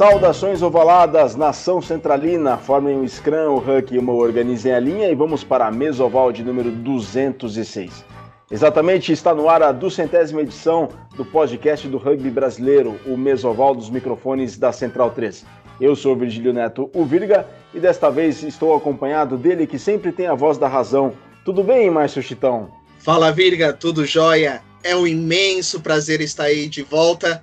Saudações ovaladas, nação centralina, formem um scrum, o huck e uma organizem a linha e vamos para a mesoval de número 206. Exatamente, está no ar a duzentésima edição do podcast do rugby brasileiro, o mesoval dos microfones da Central 3. Eu sou Virgílio Neto, o Virga, e desta vez estou acompanhado dele que sempre tem a voz da razão. Tudo bem, Márcio Chitão? Fala, Virga, tudo jóia? É um imenso prazer estar aí de volta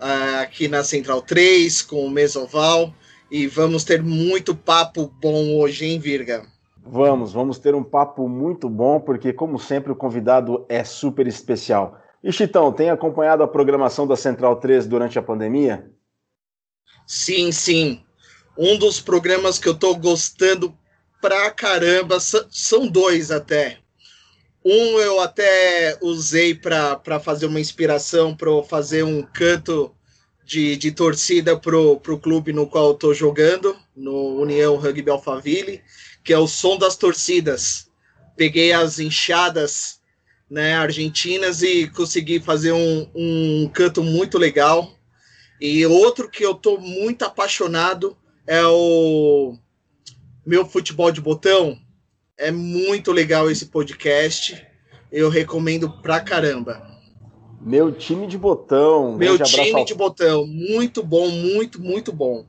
aqui na Central 3 com o Mesoval e vamos ter muito papo bom hoje, hein, Virga? Vamos, vamos ter um papo muito bom, porque, como sempre, o convidado é super especial. E Chitão, tem acompanhado a programação da Central 3 durante a pandemia? Sim, sim. Um dos programas que eu tô gostando pra caramba, são dois até. Um eu até usei para fazer uma inspiração, para fazer um canto de, de torcida pro, pro clube no qual eu tô jogando, no União Rugby Alphaville, que é o som das torcidas. Peguei as enxadas né, argentinas e consegui fazer um, um canto muito legal. E outro que eu tô muito apaixonado é o meu futebol de botão, é muito legal esse podcast. Eu recomendo pra caramba. Meu time de botão. Meu time de botão. Muito bom, muito, muito bom.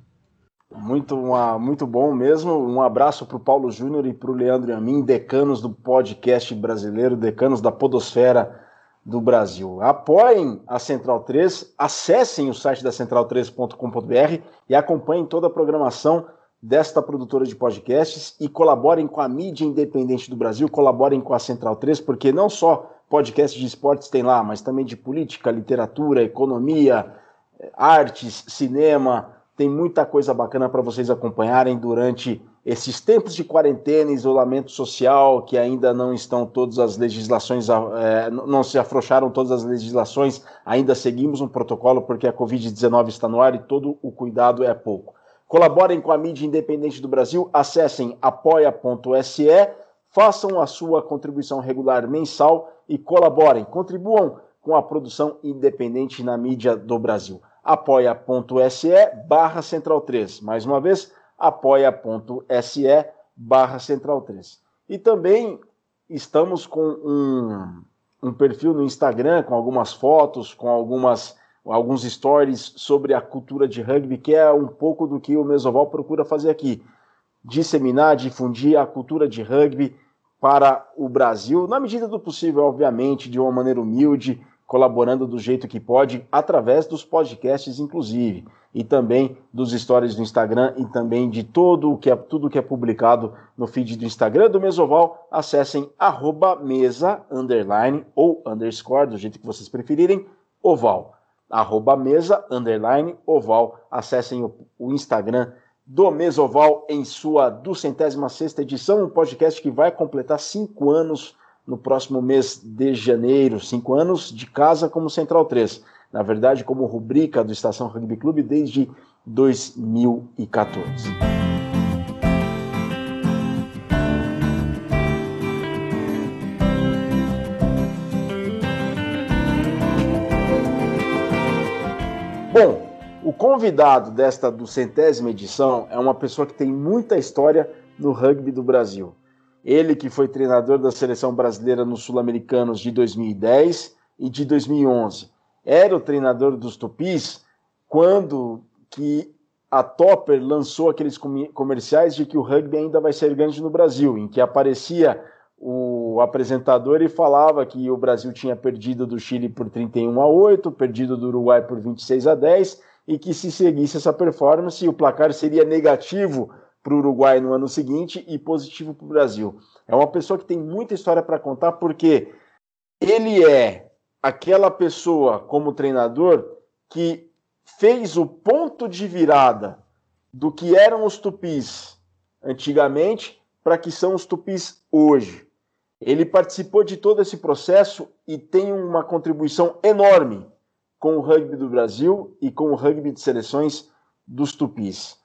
Muito, uma, muito bom mesmo. Um abraço para o Paulo Júnior e para o Leandro e a mim, decanos do podcast brasileiro, decanos da Podosfera do Brasil. Apoiem a Central 3, acessem o site da central3.com.br e acompanhem toda a programação desta produtora de podcasts e colaborem com a mídia independente do Brasil, colaborem com a Central 3, porque não só podcasts de esportes tem lá, mas também de política, literatura, economia, artes, cinema, tem muita coisa bacana para vocês acompanharem durante esses tempos de quarentena, isolamento social, que ainda não estão todas as legislações, é, não se afrouxaram todas as legislações, ainda seguimos um protocolo porque a Covid-19 está no ar e todo o cuidado é pouco. Colaborem com a mídia independente do Brasil, acessem apoia.se, façam a sua contribuição regular mensal e colaborem, contribuam com a produção independente na mídia do Brasil. apoia.se barra central 3. Mais uma vez, apoia.se barra central 3. E também estamos com um, um perfil no Instagram com algumas fotos, com algumas alguns stories sobre a cultura de rugby, que é um pouco do que o Mesoval procura fazer aqui. Disseminar, difundir a cultura de rugby para o Brasil, na medida do possível, obviamente, de uma maneira humilde, colaborando do jeito que pode, através dos podcasts, inclusive, e também dos stories do Instagram e também de todo o que é, tudo que é publicado no feed do Instagram do Mesoval. Acessem arroba mesa, underline ou underscore, do jeito que vocês preferirem, oval arroba mesa, underline, oval. Acessem o, o Instagram do Mesoval em sua duzentésima sexta edição, um podcast que vai completar cinco anos no próximo mês de janeiro, cinco anos de casa como Central 3. Na verdade, como rubrica do Estação Rugby Clube desde 2014. Bom, o convidado desta duzentésima edição é uma pessoa que tem muita história no rugby do Brasil. Ele que foi treinador da seleção brasileira nos Sul-Americanos de 2010 e de 2011. Era o treinador dos Tupis quando que a Topper lançou aqueles comerciais de que o rugby ainda vai ser grande no Brasil, em que aparecia o apresentador e falava que o Brasil tinha perdido do Chile por 31 a 8, perdido do Uruguai por 26 a 10 e que se seguisse essa performance o placar seria negativo para o Uruguai no ano seguinte e positivo para o Brasil. É uma pessoa que tem muita história para contar porque ele é aquela pessoa como treinador que fez o ponto de virada do que eram os tupis antigamente para que são os tupis hoje. Ele participou de todo esse processo e tem uma contribuição enorme com o rugby do Brasil e com o rugby de seleções dos Tupis.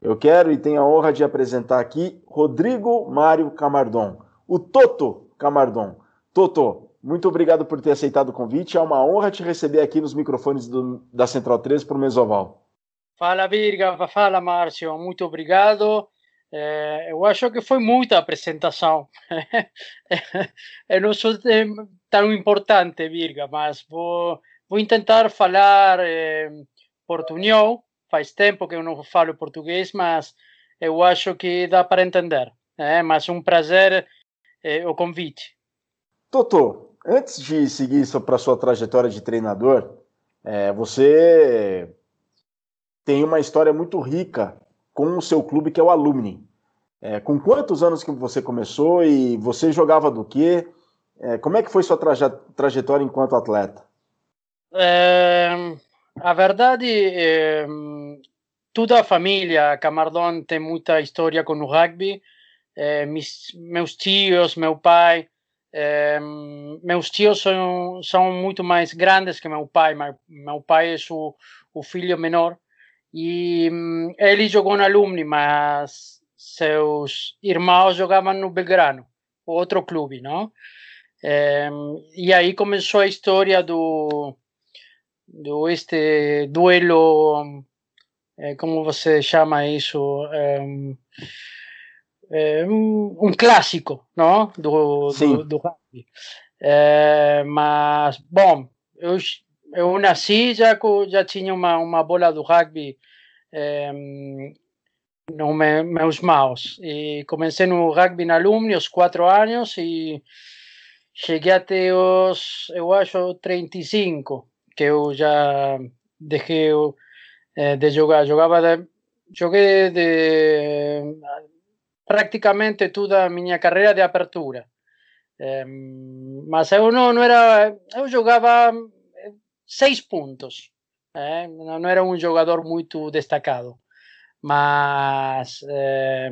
Eu quero e tenho a honra de apresentar aqui Rodrigo Mário Camardon, o Toto Camardon. Toto, muito obrigado por ter aceitado o convite. É uma honra te receber aqui nos microfones do, da Central 13 para o Mesoval. Fala, Virga. Fala, Márcio. Muito obrigado. É, eu acho que foi muita apresentação. eu não sou tão importante, Virga, mas vou, vou tentar falar é. Faz tempo que eu não falo português, mas eu acho que dá para entender. É, mas um prazer é, o convite. Totô, antes de seguir para sua trajetória de treinador, é, você tem uma história muito rica com o seu clube, que é o Alumni. É, com quantos anos que você começou e você jogava do quê? É, como é que foi sua traje trajetória enquanto atleta? É, a verdade, é, toda a família Camardon tem muita história com o rugby. É, mis, meus tios, meu pai, é, meus tios são, são muito mais grandes que meu pai. Meu, meu pai é o, o filho menor e ele jogou no Alumni, mas seus irmãos jogavam no Belgrano, outro clube, não? É, e aí começou a história do, do este duelo, é, como você chama isso? É, um clássico, não? Do, do, do rugby. mas, bom, eu, eu nasci já, já tinha uma, uma bola do rugby no me, meus mãos. E comecei no rugby na Alumni aos quatro anos e cheguei até os, eu acho, 35, que eu já deixei eh, de jogar. Jogava de, joguei de, praticamente toda a minha carreira de apertura. Eh, mas eu não, não era. Eu jogava seis pontos. Eh, não era um jogador muito destacado mas eh,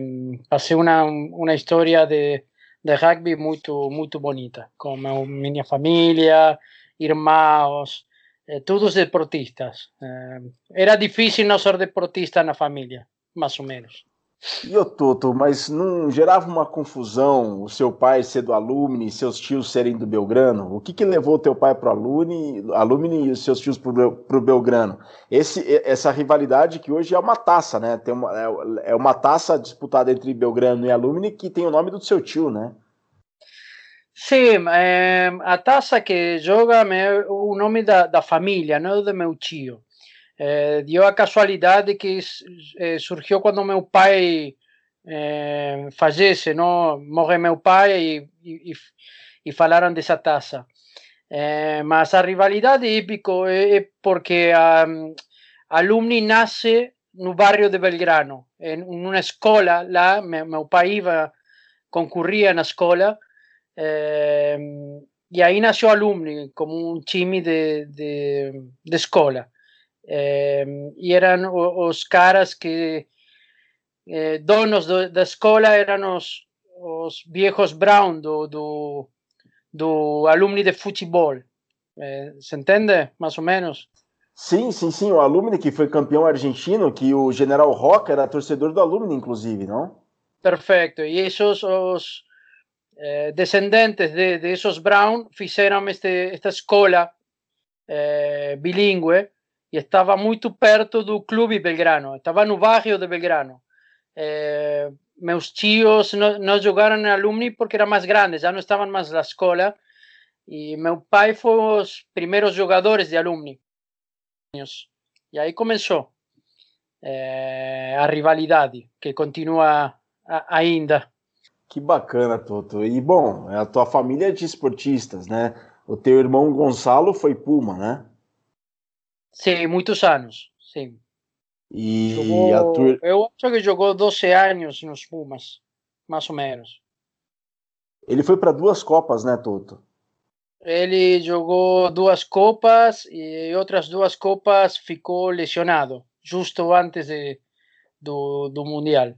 passei uma, uma história de, de rugby muito muito bonita com minha família irmãos eh, todos deportistas era difícil não ser deportista na família mais ou menos e o Toto, mas não gerava uma confusão o seu pai ser do Alumni seus tios serem do Belgrano? O que, que levou teu pai para o Alumni, e os seus tios para o Belgrano? Esse, essa rivalidade que hoje é uma taça, né? Tem uma, é, é uma taça disputada entre Belgrano e Alumni que tem o nome do seu tio, né? Sim, é, a taça que joga é o nome da, da família, não do meu tio. Eh, dio a casualidade que eh, surgiu quando meu pai eh, falece, não? morre meu pai e, e, e falaram dessa taça. Eh, mas a rivalidade hípico é, é porque a, a Alumni nasce no bairro de Belgrano, em uma escola lá, meu, meu pai iba, concorria na escola, eh, e aí nasceu Alumni como um time de, de, de escola. E eram os caras que eh, donos do, da escola eram os, os viejos Brown do, do, do alumni de futebol. Eh, se entende, mais ou menos? Sim, sim, sim. O alumni que foi campeão argentino, que o General Roca era torcedor do alumni, inclusive, não? Perfeito. E esses os eh, descendentes de, de esos Brown fizeram este, esta escola eh, bilíngue e estava muito perto do clube Belgrano, estava no bairro de Belgrano. É, meus tios não, não jogaram na Alumni porque eram mais grandes, já não estavam mais na escola. E meu pai foi os primeiros jogadores de Alumni. E aí começou é, a rivalidade, que continua ainda. Que bacana, Toto. E bom, a tua família é de esportistas, né? O teu irmão Gonçalo foi Puma, né? Sim, muitos anos, sim. E jogou, a tur... Eu acho que jogou 12 anos nos Pumas, mais ou menos. Ele foi para duas Copas, né, Toto? Ele jogou duas Copas e outras duas Copas ficou lesionado, justo antes de, do, do Mundial.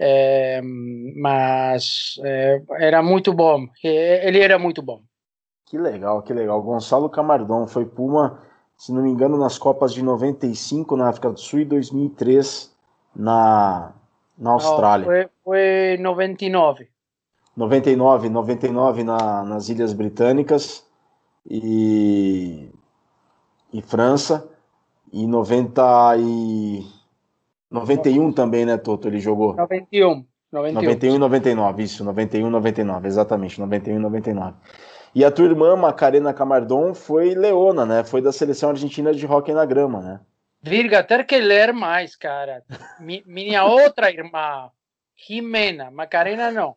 É, mas é, era muito bom, ele era muito bom. Que legal, que legal. Gonçalo Camardon foi Puma se não me engano, nas Copas de 95 na África do Sul e 2003 na, na Austrália. Não, foi, foi 99. 99, 99 na, nas Ilhas Britânicas e, e França. E 90 e 91 também, né, Toto? Ele jogou? 91. 91, 91 e 99, isso, 91 e 99, exatamente, 91 e 99. E a tua irmã, Macarena Camardon, foi leona, né? Foi da seleção argentina de hóquei na grama, né? Virga, ter que ler mais, cara. minha outra irmã, Jimena, Macarena não.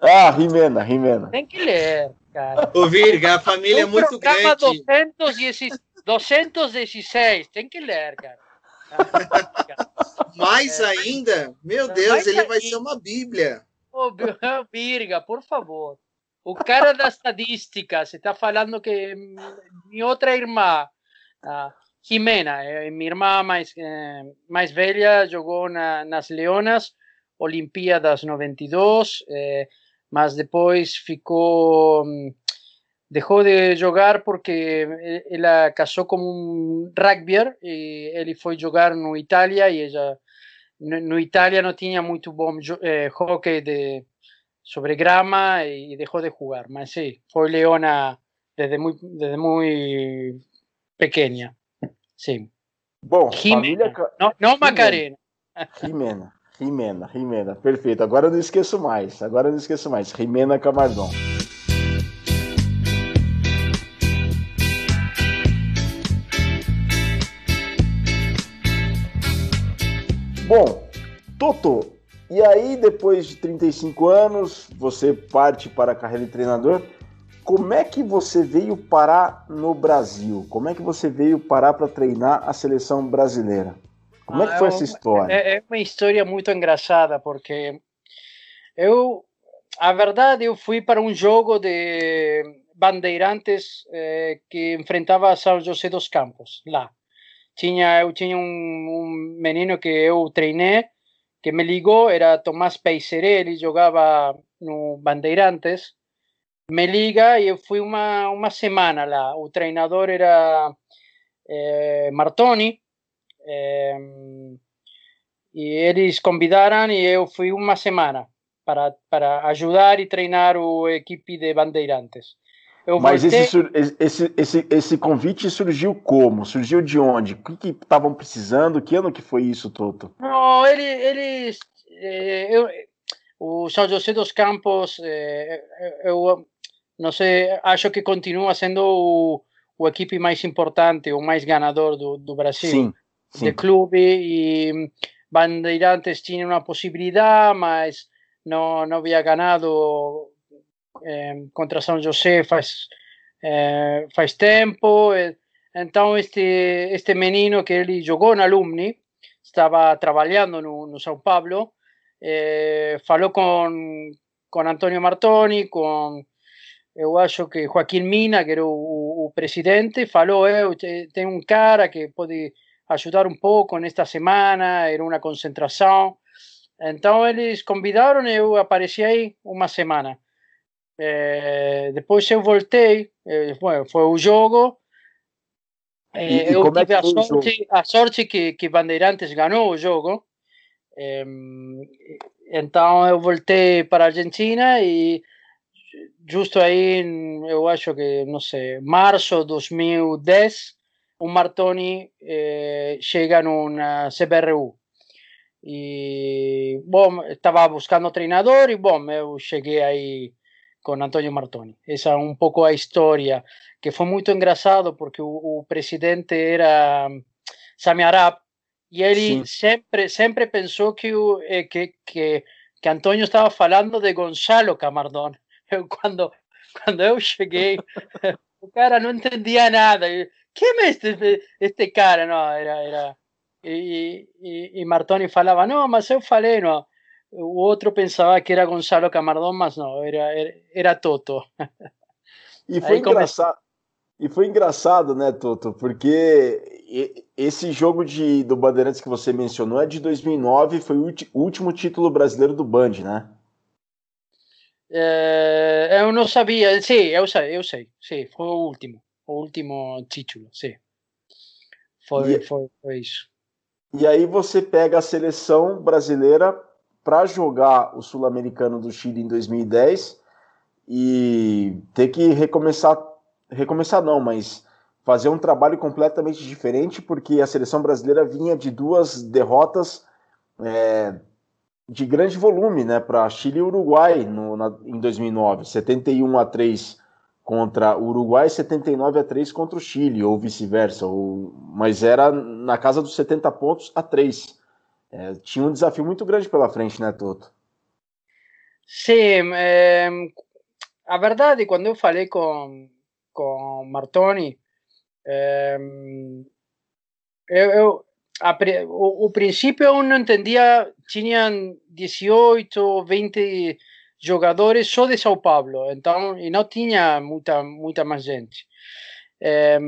Ah, Jimena, Jimena. Tem que ler, cara. Ô, Virga, a família é muito grande. 216, 216, tem que ler, cara. Mais é. ainda? Meu Deus, Mais ele ainda. vai ser uma bíblia. Ô, Virga, por favor. O cara da estadística, você está falando que minha outra irmã, a Jimena, eh, minha irmã mais, eh, mais velha, jogou na, nas Leonas, Olimpíadas 92, eh, mas depois ficou mm, dejó de jugar porque ella casó como un rugbyer y él fue a jugar en Italia y ella en Italia no tenía muy buen eh, hockey de, sobre grama y dejó de jugar. Mas sí, fue leona desde muy, desde muy pequeña. Sí. Bom, Jimena. Família... Não, não Macarena. Jimena, Jimena, Jimena. Perfeito. Agora eu não esqueço mais. Agora eu não esqueço mais. Jimena Camardon. Bom, Toto, e aí depois de 35 anos, você parte para a carreira de treinador. Como é que você veio parar no Brasil? Como é que você veio parar para treinar a seleção brasileira? Como é que foi ah, essa história? É, é uma história muito engraçada, porque eu, a verdade, eu fui para um jogo de Bandeirantes eh, que enfrentava São José dos Campos, lá tinha, eu tinha um, um menino que eu treinei, que me ligou, era Tomás Peiserelli, jogava no Bandeirantes, me liga e eu fui uma, uma semana lá. O treinador era é, Martoni, e eles convidaram e eu fui uma semana para, para ajudar e treinar o equipe de Bandeirantes. Eu Mas voltei... esse, esse, esse, esse convite surgiu como? Surgiu de onde? O que estavam precisando? Que ano que foi isso, Toto? Não, ele, eles... Eh, eu, o São José dos Campos, eh, eu não sei, acho que continua sendo o, o equipe mais importante, o mais ganador do, do Brasil. Sim, sim. De clube e Bandeirantes tinha uma possibilidade, mas não, não havia ganado contra São José faz, eh, faz tempo. Então, este, este menino que ele jogou na Alumni, estava trabalhando no, no São Paulo, eh, falou com, com Antônio Martoni, com, eu acho que Joaquim Mina, que era o, o, presidente, falou, eu tem um cara que pode ajudar um pouco nesta semana, era uma concentração. Então eles convidaram, eu apareci aí uma semana. É, depois eu voltei, é, foi o jogo. É, eu tive a sorte, a sorte que, que Bandeirantes ganhou o jogo. então eu voltei para a Argentina e justo aí, eu acho que, não sei, março de 2010, o Martoni eh, chega na CBRU. E, bom, estava buscando treinador e, bom, eu cheguei aí con Antonio Martoni. Esa un pouco a historia, que foi muito engraçado porque o, o presidente era Sami Arap e ele sempre sempre pensou que, o, eh, que, que, que estava falando de Gonzalo Camardón. Eu, quando, quando eu cheguei, o cara não entendia nada. Quem é este, este cara? Não, era... era e, e, e Martoni falava, não, mas eu falei, não, o outro pensava que era Gonzalo Camardón, mas não, era, era, era Toto. E foi, engraçado, e foi engraçado, né, Toto? Porque esse jogo de, do Bandeirantes que você mencionou é de 2009, foi o último título brasileiro do Band, né? É, eu não sabia, sim, eu sei, eu sei, sim, foi o último, o último título, sim. Foi, e, foi, foi isso. E aí você pega a seleção brasileira para jogar o Sul-Americano do Chile em 2010 e ter que recomeçar, recomeçar não, mas fazer um trabalho completamente diferente, porque a seleção brasileira vinha de duas derrotas é, de grande volume, né, para Chile e Uruguai no, na, em 2009, 71 a 3 contra o Uruguai, 79 a 3 contra o Chile, ou vice-versa, mas era na casa dos 70 pontos a 3. É, tinha um desafio muito grande pela frente, né, Toto? Sim, é, a verdade, quando eu falei com, com Martoni, é, eu, eu a, o, o, princípio eu não entendia, tinham 18, 20 jogadores só de São Paulo, então, e não tinha muita, muita mais gente. É,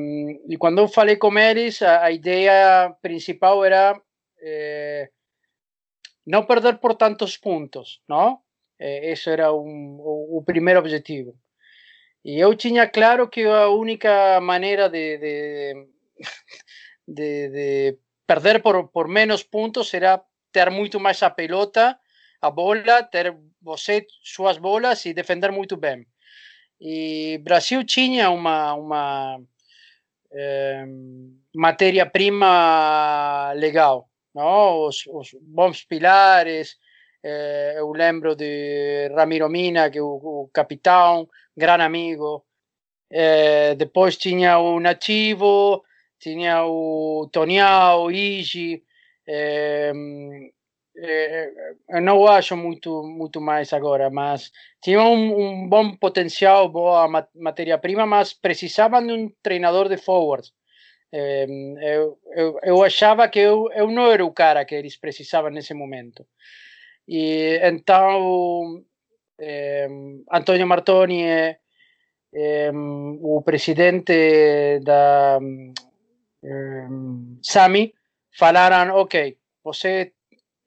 e quando eu falei com eles, a, a ideia principal era não perder por tantos pontos, não? Esse era o, o, objetivo. E eu tinha claro que a única maneira de, de, de, de perder por, por menos pontos será ter muito mais a pelota, a bola, ter você suas bolas e defender muito bem. E Brasil tinha uma, uma é, matéria-prima legal, não? Os, os, bons pilares. É, eu lembro de Ramiro Mina, que é o, o capitão, grande amigo. É, depois tinha o Nativo, tinha o Tonial, o Igi. É, eu não acho muito muito mais agora, mas tinha um, um bom potencial, boa matéria-prima, mas precisavam de um treinador de forward. É, eu, eu, eu, achava que eu, eu não era o cara que eles precisavam nesse momento. E então, é, Antônio Martoni, é, é, o presidente da Sami, falaram: ok, você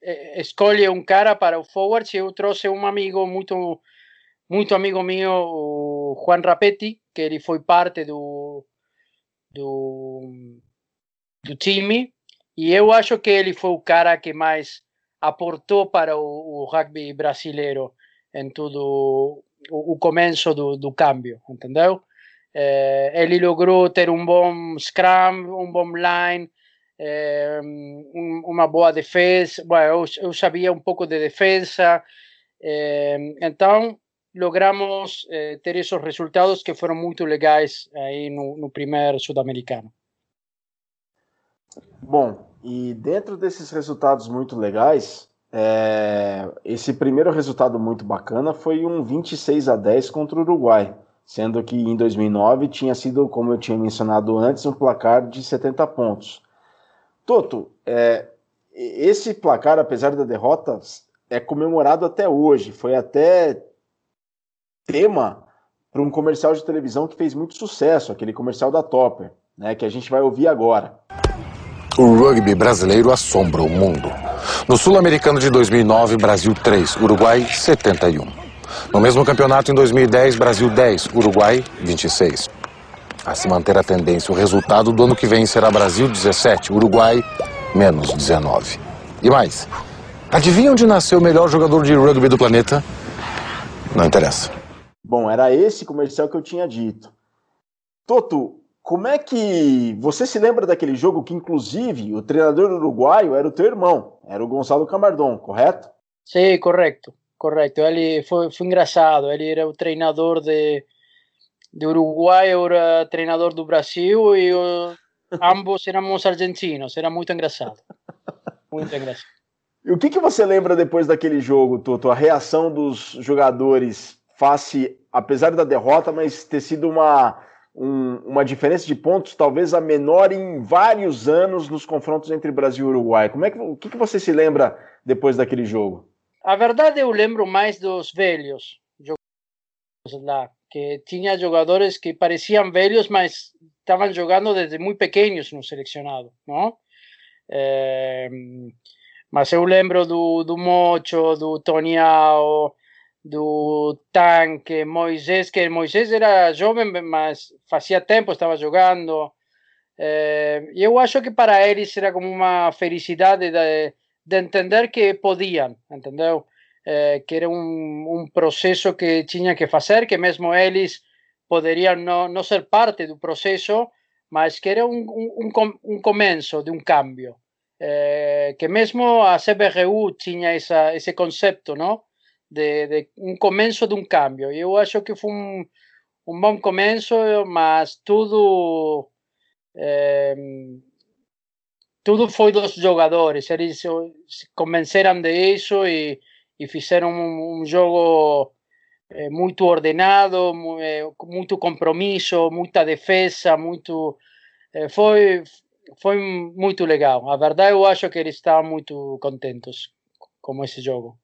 eh, escolhe um cara para o forward. Eu trouxe um amigo muito, muito amigo meu, o Juan Rapetti, que ele foi parte do, do, do time. E eu acho que ele foi o cara que mais aportou para o, o rugby brasileiro em tudo o, o começo do, do câmbio, entendeu? Eh, ele logrou ter um bom scrum, um bom line, é, um, uma boa defesa. Bom, eu, eu, sabia um pouco de defesa, é, então logramos é, ter esses resultados que foram muito legais aí no, no primeiro sul-americano. Bom, e dentro desses resultados muito legais, é, esse primeiro resultado muito bacana foi um 26 a 10 contra o Uruguai, sendo que em 2009 tinha sido, como eu tinha mencionado antes, um placar de 70 pontos. Toto, é, esse placar, apesar da derrota, é comemorado até hoje. Foi até tema para um comercial de televisão que fez muito sucesso, aquele comercial da Topper, né, que a gente vai ouvir agora. O rugby brasileiro assombra o mundo. No Sul-Americano de 2009, Brasil 3, Uruguai 71. No mesmo campeonato em 2010, Brasil 10, Uruguai 26 a se manter a tendência. O resultado do ano que vem será Brasil 17, Uruguai menos 19. E mais, adivinha onde nasceu o melhor jogador de rugby do planeta? Não interessa. Bom, era esse comercial que eu tinha dito. Toto, como é que você se lembra daquele jogo que, inclusive, o treinador uruguaio era o teu irmão, era o Gonçalo Camardon, correto? Sim, correto, correto. Ele foi, foi engraçado. Ele era o treinador de de Uruguai era treinador do Brasil e o, ambos éramos argentinos. Era muito engraçado. Muito engraçado. E o que, que você lembra depois daquele jogo, Toto? A reação dos jogadores face, apesar da derrota, mas ter sido uma, um, uma diferença de pontos talvez a menor em vários anos nos confrontos entre Brasil e Uruguai. Como é que, o que, que você se lembra depois daquele jogo? A verdade, eu lembro mais dos velhos jogadores lá, que tinha jogadores que pareciam velhos, mas estavam jogando desde muito pequenos no selecionado, não? É, mas eu lembro do, do Mocho, do Toniao, do Tanque, Moisés, que Moisés era jovem, mas fazia tempo estava jogando. É, e eu acho que para eles era como uma felicidade de, de entender que podiam, entendeu? eh, que era un, un proceso que tiña que facer, que mesmo eles poderían no, no ser parte do proceso, mas que era un, un, un comenzo de un cambio. é, que mesmo a CBRU tinha essa, esse conceito, não? De, de, um cambio. E eu acho que foi um, bom começo, mas tudo é, tudo foi dos jogadores. Eles convenceram de isso e, e fizeram um, um jogo é, muito ordenado, muito compromisso, muita defesa, muito é, foi foi muito legal. A verdade, eu acho que eles estavam muito contentes com esse jogo.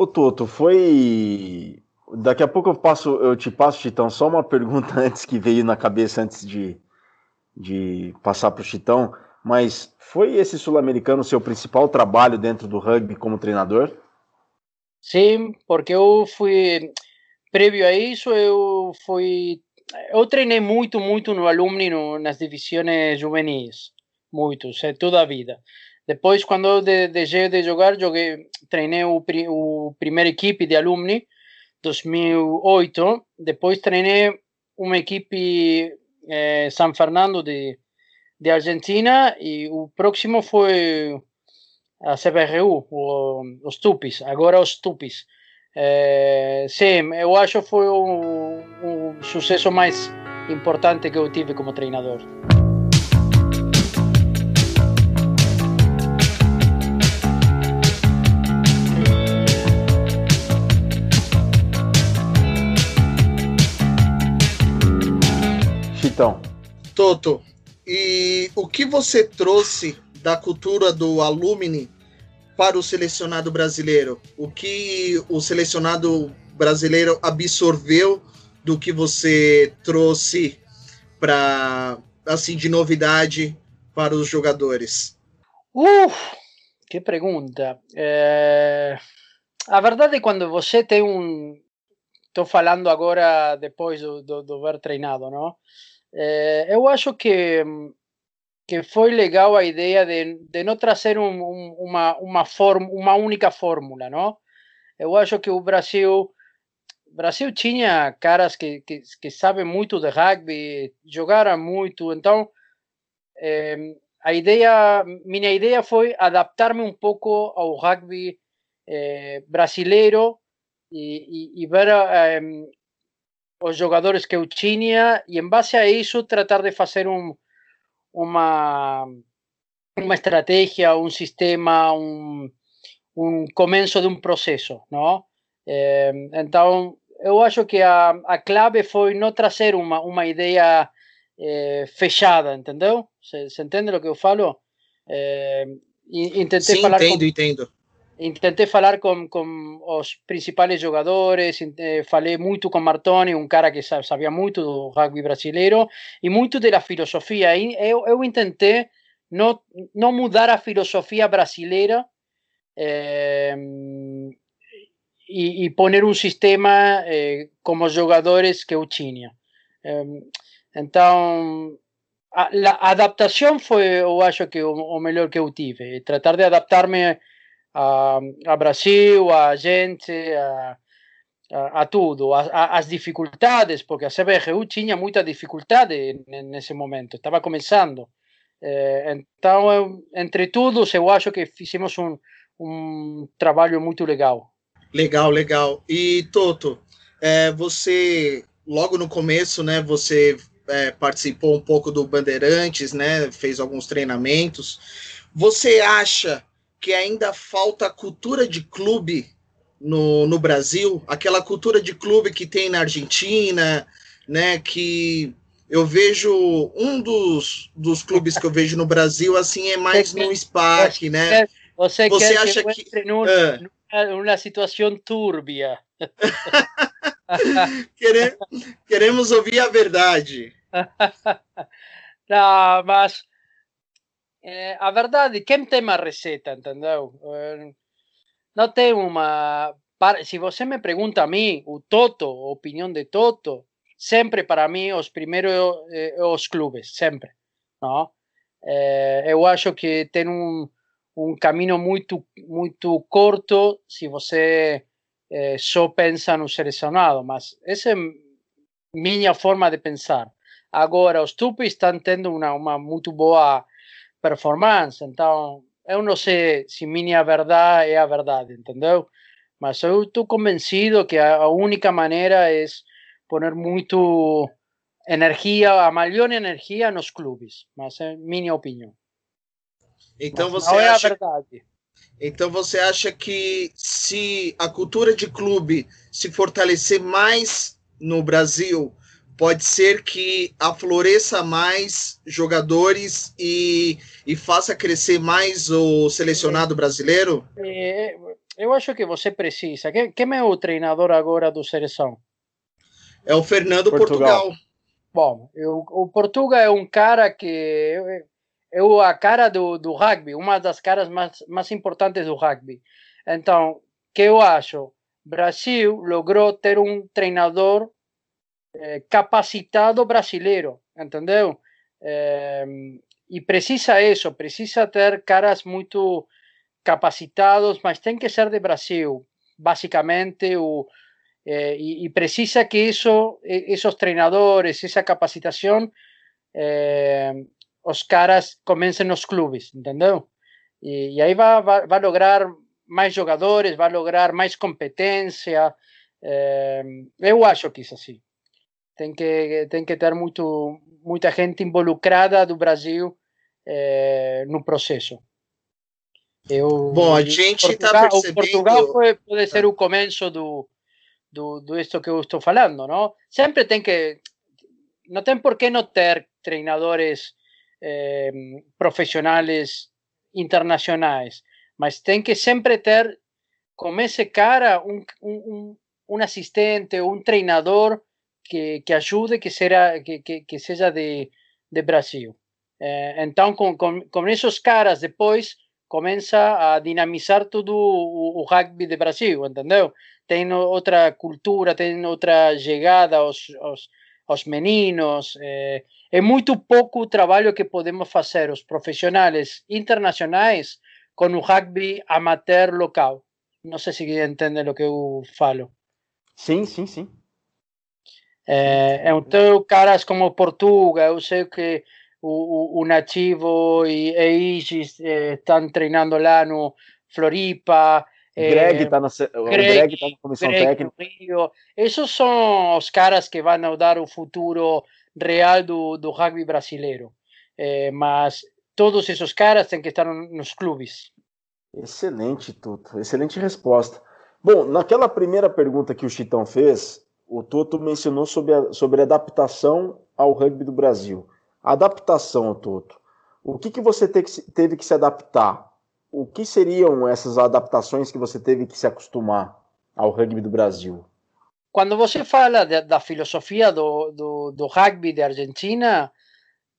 O Toto, foi. Daqui a pouco eu passo, eu te passo, Chitão, só uma pergunta antes que veio na cabeça antes de, de passar para o Chitão. Mas foi esse sul-americano seu principal trabalho dentro do rugby como treinador? Sim, porque eu fui. Prévio a isso, eu fui eu treinei muito, muito no Alumni, no, nas divisões juvenis, muito, é toda a vida. Depois, quando eu de, deixei de jogar, joguei, treinei o, o primeira equipe de Alumni, 2008. Depois treinei uma equipe eh, San Fernando de, de Argentina e o próximo foi a CBRU, o, os Tupis, agora os Tupis. É, sim, eu acho que foi o, o sucesso mais importante que eu tive como treinador. Chitão. Toto, e o que você trouxe da cultura do Alumni para o selecionado brasileiro? O que o selecionado brasileiro absorveu do que você trouxe para assim de novidade para os jogadores? Uh, que pergunta. É... A verdade é quando você tem um. Estou falando agora depois do, do, do ver treinado, não? É, eu acho que que foi legal a ideia de, de não trazer um, um, uma, uma, form, uma única fórmula, não? Eu acho que o Brasil Brasil tinha caras que, que, que sabem muito de rugby, jogaram muito, então eh, a ideia, minha ideia foi adaptar-me um pouco ao rugby eh, brasileiro e, e, e ver eh, os jogadores que eu tinha e em base a isso tratar de fazer um uma, uma estratégia, um sistema, um, um começo de um processo, não? É, então, eu acho que a, a clave foi não trazer uma, uma ideia é, fechada, entendeu? Você entende o que eu falo? É, intentei Sim, falar entendo, com, entendo. Intentei falar com, com os principais jogadores, eh, falei muito com Martoni, um cara que sabia muito do rugby brasileiro e muito da filosofia. Eu, eu tentei não, não mudar a filosofia brasileira eh, e, e poner um sistema eh, como jogadores que eu tinha. então, a, a, adaptação foi, eu acho que o, o melhor que eu tive. Tratar de adaptar-me a, a Brasil, a gente, a, a, a tudo, as dificuldades, porque a CBRU tinha muita dificuldade nesse momento, estava começando. Eh, então, eu, entre todos, eu acho que fizemos um, um trabalho muito legal. Legal, legal. E Toto, é, você logo no começo, né? Você é, participou um pouco do Bandeirantes, né? Fez alguns treinamentos. Você acha que ainda falta cultura de clube no, no Brasil, aquela cultura de clube que tem na Argentina, né? Que eu vejo um dos, dos clubes que eu vejo no Brasil assim é mais no SPAC, né? Você, você acha que, que num, ah. numa situação túrbia? Queremos ouvir a verdade. Não, mas é, a verdade, quem tem uma receita, entendeu? É, não tem uma. Se você me pergunta a mim, o Toto, a opinião de Toto, sempre para mim os primeiros é, os clubes, sempre. Não? É, eu acho que tem um, um caminho muito, muito curto se você só pensa no selecionado, mas essa é minha forma de pensar. Agora, os Tupis estão tendo uma, uma muito boa performance. Então, eu não sei se minha verdade é a verdade, entendeu? Mas eu estou convencido que a única maneira é poner muito energia, a maior energia nos clubes. Mas é minha opinião. Então Mas você não acha... é a verdade. Então você acha que se a cultura de clube se fortalecer mais no Brasil, pode ser que afloreça mais jogadores e, e faça crescer mais o selecionado brasileiro? É, eu acho que você precisa. Quem, é o treinador agora do Seleção? É o Fernando Portugal. Portugal. Bom, eu, o Portugal é um cara que é a cara do, do rugby, uma das caras mais, mais importantes do rugby. Então, que eu acho? Brasil logrou ter um treinador eh, capacitado brasileiro, entendeu? Eh, e precisa isso, precisa ter caras muito capacitados, mas tem que ser de Brasil, basicamente, o, eh, e, e, precisa que isso, esses treinadores, essa capacitação, os caras comecem nos clubes, entendeu? E, e aí vai, vai, vai, lograr mais jogadores, vai lograr mais competência. eu acho que isso assim. Tem que, tem que ter muito, muita gente involucrada do Brasil no processo. Eu, Bom, a gente está percebendo... Portugal foi, pode ser o começo do, do, do isto que eu estou falando, não? Sempre tem que... Não tem por que não ter treinadores eh, profissionais internacionais, mas tem que sempre ter como esse cara um, um, um assistente, um treinador que, que ajude, que, será, que, que, que seja de, de Brasil. Eh, então, com, com, com esses caras, depois começa a dinamizar todo o, o rugby de Brasil, entendeu? Tem outra cultura, tem outra chegada aos, aos, aos meninos. É, é muito pouco o trabalho que podemos fazer os profissionais internacionais com o rugby amateur local. Não sei se entende o que eu falo. Sim, sim, sim. É, então, caras como Portugal, eu sei que o, o, o Nativo e, e Isis eh, estão treinando lá no Floripa. Greg está na, Greg, tá na comissão Greg técnica. Rio. Esses são os caras que vão dar o futuro real do, do rugby brasileiro. É, mas todos esses caras têm que estar nos clubes. Excelente, Tuto. Excelente resposta. Bom, naquela primeira pergunta que o Chitão fez, o Toto mencionou sobre a, sobre adaptação ao rugby do Brasil. Adaptação, Toto. O que, que você teve que se adaptar? o que seriam essas adaptações que você teve que se acostumar ao rugby do Brasil? Quando você fala de, da filosofia do, do, do, rugby de Argentina,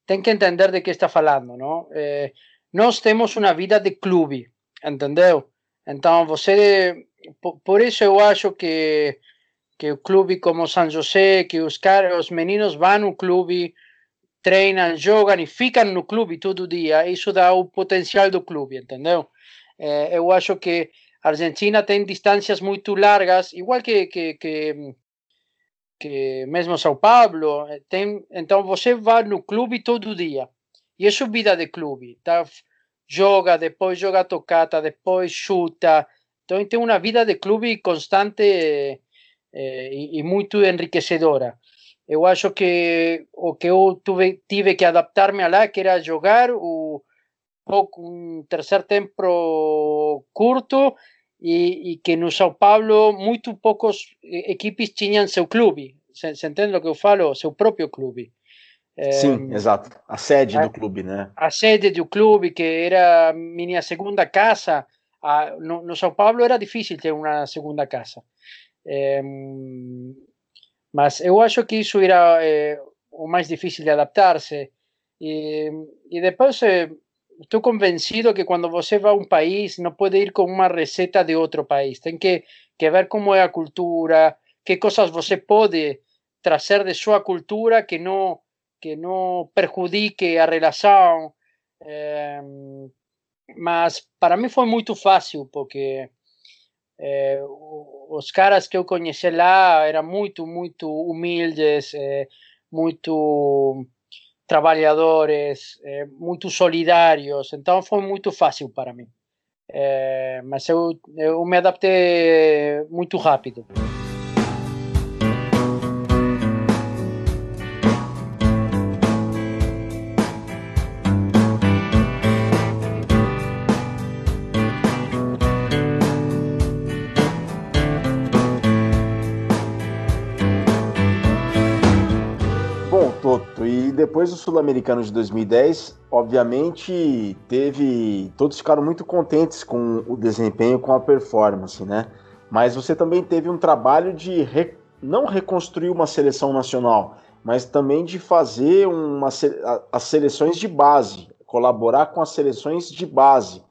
tem que entender de que está falando, não? É, nós temos uma vida de clube, entendeu? Então você, por, por isso eu acho que que o clube como São José, que os caras, os meninos vão no clube, treinam, jogam e ficam no clube todo dia. Isso dá o potencial do clube, entendeu? É, eu acho que a Argentina tem distâncias muito largas, igual que, que, que, que mesmo São Paulo. Tem, então você vai no clube todo dia. E isso é vida de clube. Tá? Joga, depois joga tocata, depois chuta. Então tem uma vida de clube constante é, e, e muito enriquecedora eu acho que o que eu tuve, tive que adaptar-me lá, que era jogar o, um terceiro tempo curto e, e, que no São Paulo muito poucos equipes tinham seu clube. Você, entende o que eu falo? Seu próprio clube. Sim, é, exato. A sede a, do clube, né? A sede do clube, que era minha segunda casa. A, no, no São Paulo era difícil ter uma segunda casa. É, mas eu acho que isso era é, o mais difícil de adaptar-se. E, e depois é, estou convencido que quando você vai a um país, não pode ir com uma receita de outro país. Tem que, que ver como é a cultura, que coisas você pode trazer de sua cultura que não que não perjudique a relação. É, mas para mim foi muito fácil, porque é, os caras que eu conheci lá eram muito, muito humildes, é, muito trabalhadores, é, muito solidários, então foi muito fácil para mim. Mas eu, eu me adaptei muito rápido. Depois do Sul-Americano de 2010, obviamente teve. Todos ficaram muito contentes com o desempenho, com a performance, né? Mas você também teve um trabalho de re... não reconstruir uma seleção nacional, mas também de fazer uma, as seleções de base, colaborar com as seleções de base,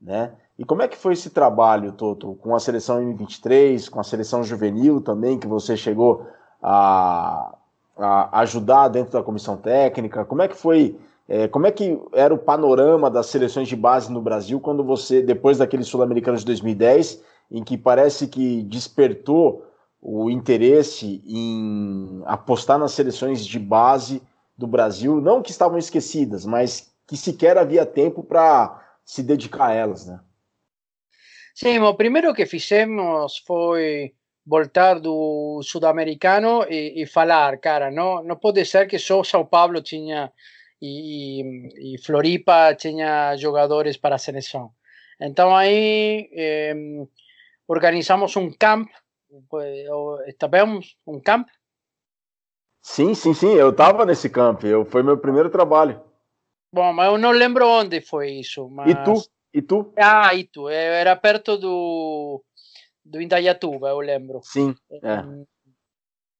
né? E como é que foi esse trabalho, Toto, com a seleção M23, com a seleção juvenil também, que você chegou a, a ajudar dentro da comissão técnica? Como é que foi? É, como é que era o panorama das seleções de base no Brasil quando você, depois daquele Sul-Americano de 2010, em que parece que despertou o interesse em apostar nas seleções de base do Brasil, não que estavam esquecidas, mas que sequer havia tempo para se dedicar a elas, né? Sim, o primeiro que fizemos foi voltar do sudamericano e, e falar, cara, não, não pode ser que só São Paulo tinha e, e Floripa tinha jogadores para a seleção. Então aí eh, organizamos um camp, estivemos um camp? Sim, sim, sim, eu estava nesse camp, eu, foi meu primeiro trabalho. Bom, mas eu não lembro onde foi isso. Mas... E tu? E tu? Ah, Itu, era perto do do Indaiatuba, eu lembro. Sim, é.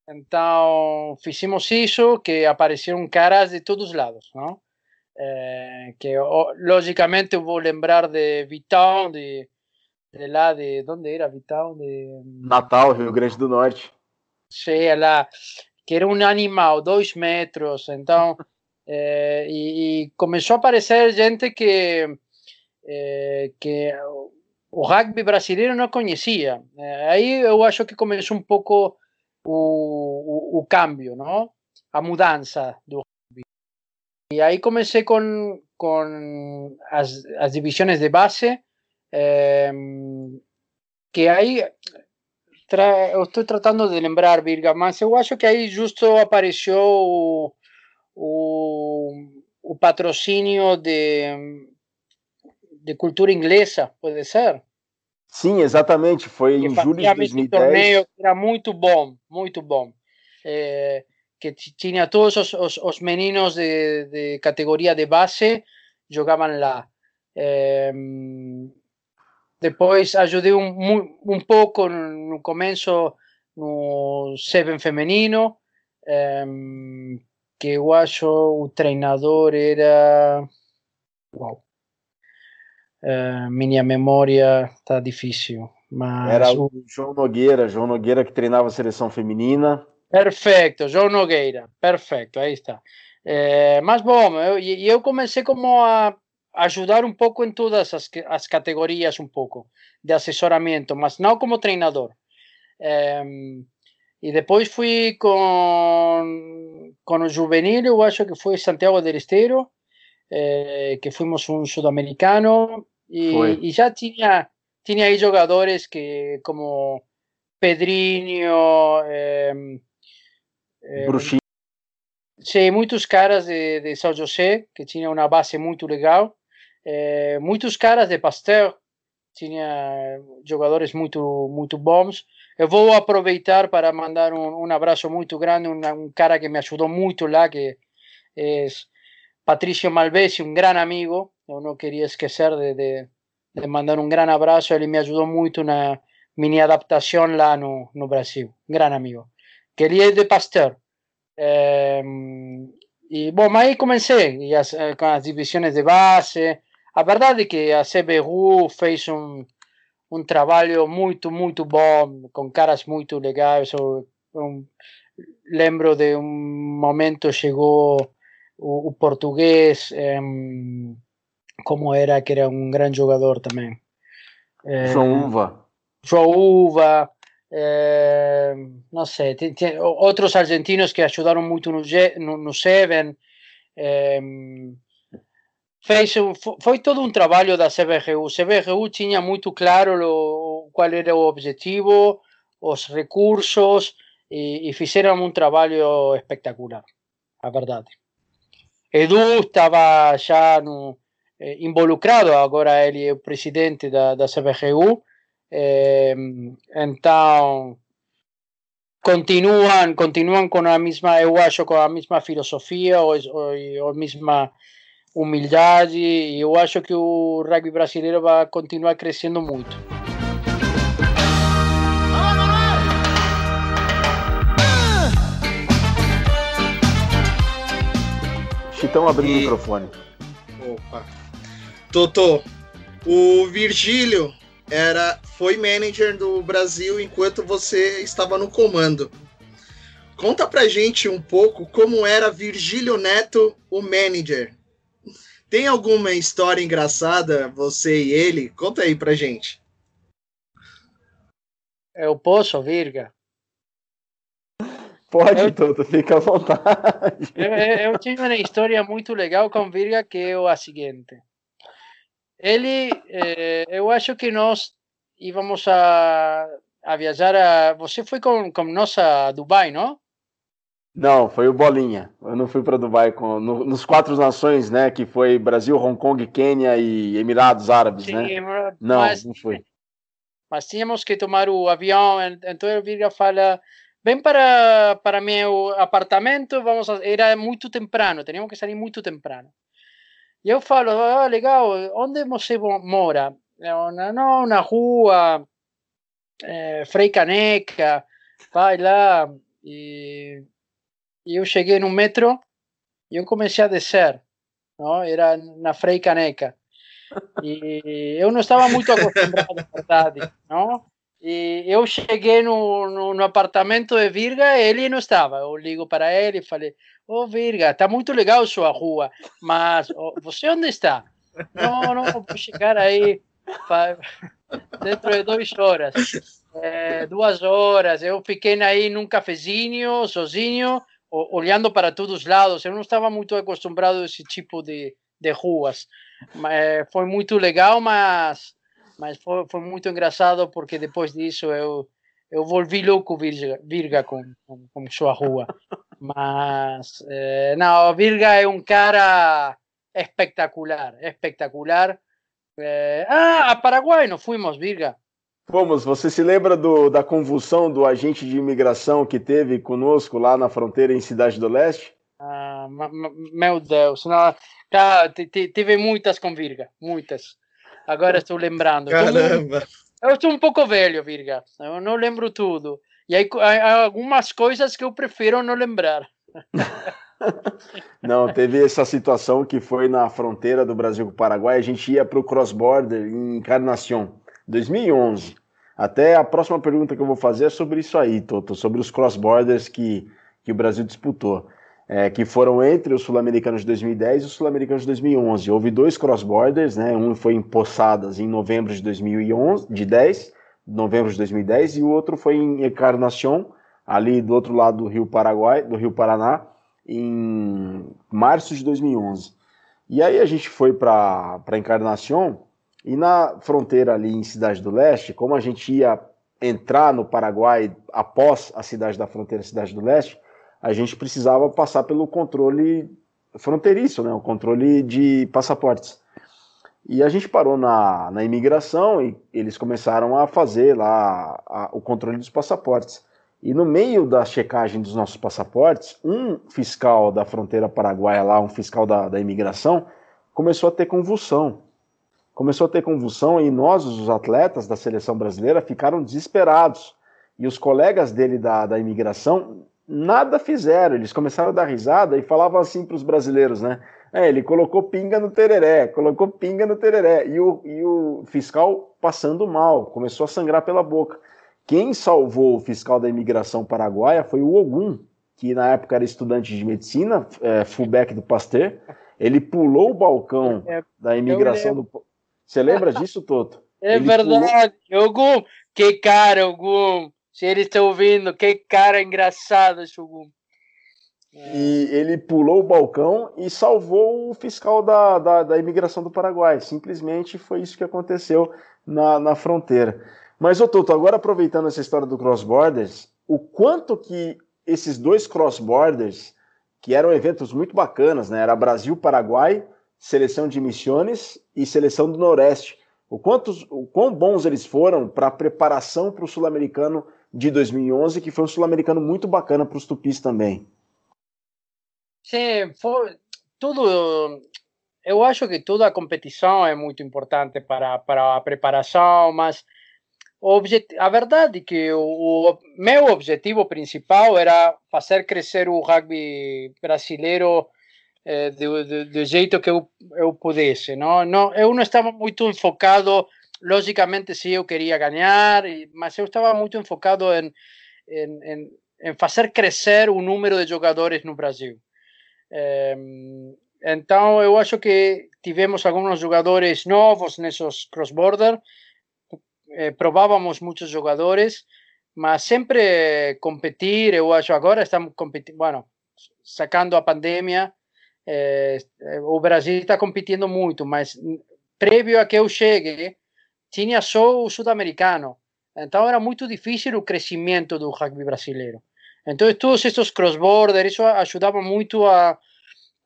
Então, fizemos isso, que apareceram caras de todos os lados, não? É, que, logicamente, eu vou lembrar de Vitão, de, de lá, de... Onde era Vitão? De... Natal, Rio Grande do Norte. Sim, lá, que era um animal, dois metros, então... É, e, e, começou a aparecer gente que... É, que o rugby brasileiro não conhecia. Aí eu acho que começou um pouco o, o, o câmbio, não? a mudança do rugby. E aí comecei com, com as, as de base, eh, que aí tra, eu estou tratando de lembrar, Virga, mas eu acho que aí justo apareceu o, o patrocínio de de cultura inglesa, pode ser? Sim, exatamente. Foi em julho de 2010. torneio era muito bom, muito bom. É, que tinha todos os, os, os meninos de, de, categoria de base jogavam lá. É, depois ajudei um, um pouco no começo no Seven feminino, é, que eu acho o treinador era. Uau! Uh, minha memória está difícil. Mas Era o João Nogueira, João Nogueira que treinava a seleção feminina. Perfeito, João Nogueira, perfeito, aí está. É, mas bom, eu, eu comecei como a ajudar um pouco em todas as, as categorias, um pouco de assessoramento, mas não como treinador. É, e depois fui com, com o juvenil, eu acho que foi Santiago del Esteiro, é, que fomos um sul-americano e, já tinha, tinha aí jogadores que, como Pedrinho, Bruxinho. Sim, muitos caras de, de São José, que tinha uma base muito legal. É, muitos caras de Pasteur, tinha jogadores muito, muito bons. Eu vou aproveitar para mandar um, um abraço muito grande, um, um cara que me ajudou muito lá, que é Patricio Malvesi, um grande amigo, não queria esquecer de, de, de mandar um grande abraço, ele me ajudou muito na minha adaptação lá no, no Brasil, grande amigo, que ele é de Pasteur. É, e, bom, aí comecei as, eh, com as divisões de base, a verdade é que a CBRU fez um, um trabalho muito, muito bom, com caras muito legais. Eu, eu lembro de um momento chegou o, o português, como era, que era um grande jogador também. João Uva. João Uva, não sei, tem, tem, outros argentinos que ajudaram muito no, no, no Seven, É, fez foi todo um trabalho da CBRU. CBRU tinha muito claro o, qual era o objetivo, os recursos e, e fizeram um trabalho espetacular, a verdade. Edu estava já no, eh, involucrado, agora ele é o presidente da, da CBRU, eh, então continuam continuam com a mesma eu acho com a mesma filosofia ou, ou, mesma humildade e eu acho que o rugby brasileiro vai continuar crescendo muito. Chitão abrindo e... o microfone. Opa. Totô, o Virgílio era foi manager do Brasil enquanto você estava no comando. Conta pra gente um pouco como era Virgílio Neto, o manager. Tem alguma história engraçada, você e ele? Conta aí pra gente. Eu posso, Virga? Pode, eu, Toto, fica à vontade. Eu, eu, tive uma história muito legal com Virga que é a seguinte. Ele, eh, eu acho que nós íamos a, a viajar a... Você foi com, com nós a Dubai, não? Não, foi o Bolinha. Eu não fui para Dubai com, no, nos quatro nações, né? Que foi Brasil, Hong Kong, Quênia e Emirados Árabes, Sim, né? Não, mas, não foi. Mas tínhamos que tomar o avião, então ele vira fala, vem para, para meu apartamento, vamos a... era muito temprano, teníamos que sair muito temprano. E eu falo, ah, legal, onde você mora? Não, na rua, é, Frei Caneca, vai lá e e eu cheguei no metro e eu comecei a descer, não? Era na Frei Caneca. E eu não estava muito acostumado, na verdade, não? E eu cheguei no, no, no, apartamento de Virga ele não estava. Eu ligo para ele e falei: Ô oh, Virga, está muito legal sua rua, mas oh, você onde está? Não, não, vou chegar aí dentro de duas horas. É, duas horas. Eu fiquei aí num cafezinho, sozinho, olhando para todos os lados. Eu não estava muito acostumado a esse tipo de, de ruas. Mas, foi muito legal, mas, mas foi, foi muito engraçado porque depois disso eu, eu volvi louco Virga, Virga com, com, com sua rua. Mas, eh, não, Virga é um cara espetacular, espetacular. Eh, ah, a Paraguai não fomos, Virga. Fomos, você se lembra do, da convulsão do agente de imigração que teve conosco lá na fronteira em Cidade do Leste? Ah, meu Deus, não, tá, tive muitas com Virga, muitas. Agora estou lembrando. Caramba! Eu estou um pouco velho, Virga, eu não lembro tudo. E aí, há algumas coisas que eu prefiro não lembrar. Não, teve essa situação que foi na fronteira do Brasil com o Paraguai. A gente ia para o cross-border em Encarnação, 2011. Até a próxima pergunta que eu vou fazer é sobre isso aí, Toto, sobre os cross-borders que, que o Brasil disputou, é, que foram entre os sul-americanos de 2010 e os sul-americanos de 2011. Houve dois cross-borders, né? Um foi em Poçadas em novembro de 2011, de 10, novembro de 2010, e o outro foi em Encarnação, ali do outro lado do Rio Paraguai, do Rio Paraná, em março de 2011. E aí a gente foi para Encarnação e na fronteira ali em Cidade do Leste, como a gente ia entrar no Paraguai após a cidade da fronteira, Cidade do Leste, a gente precisava passar pelo controle fronteiriço, né, o controle de passaportes. E a gente parou na, na imigração e eles começaram a fazer lá a, o controle dos passaportes. E no meio da checagem dos nossos passaportes, um fiscal da fronteira paraguaia lá, um fiscal da, da imigração, começou a ter convulsão começou a ter convulsão e nós, os atletas da seleção brasileira, ficaram desesperados. E os colegas dele da, da imigração nada fizeram. Eles começaram a dar risada e falavam assim para os brasileiros, né? É, ele colocou pinga no tereré, colocou pinga no tereré. E o, e o fiscal passando mal, começou a sangrar pela boca. Quem salvou o fiscal da imigração paraguaia foi o Ogum, que na época era estudante de medicina, é, fullback do Pasteur. Ele pulou o balcão é, da imigração do você lembra disso, Toto? É ele verdade. Pulou... Ogum, que cara, Ogum. Se ele está ouvindo, que cara engraçado esse Ogum. E ele pulou o balcão e salvou o fiscal da, da, da imigração do Paraguai. Simplesmente foi isso que aconteceu na, na fronteira. Mas, ô Toto, agora aproveitando essa história do Cross Borders, o quanto que esses dois Cross Borders, que eram eventos muito bacanas, né? Era Brasil-Paraguai, seleção de Missões e seleção do Noroeste. O, quantos, o quão bons eles foram para a preparação para o Sul-Americano de 2011, que foi um Sul-Americano muito bacana para os Tupis também. Sim, foi tudo. Eu acho que toda a competição é muito importante para, para a preparação, mas a verdade é que o, o, meu objetivo principal era fazer crescer o rugby brasileiro do, do, do, jeito que eu, eu pudesse. Não? Não, eu não estava muito enfocado, logicamente, se eu queria ganhar, mas eu estava muito enfocado em, em, fazer crescer o número de jogadores no Brasil. então, eu acho que tivemos alguns jogadores novos nesses cross-border, eh, probávamos muitos jogadores, mas sempre competir, eu acho, agora estamos competindo, bueno, sacando a pandemia, eh, o Brasil está competindo muito, mas prévio a que eu chegue, tinha só o sul-americano. Então era muito difícil o crescimento do rugby brasileiro. Então todos esses cross-border, isso ajudava muito a,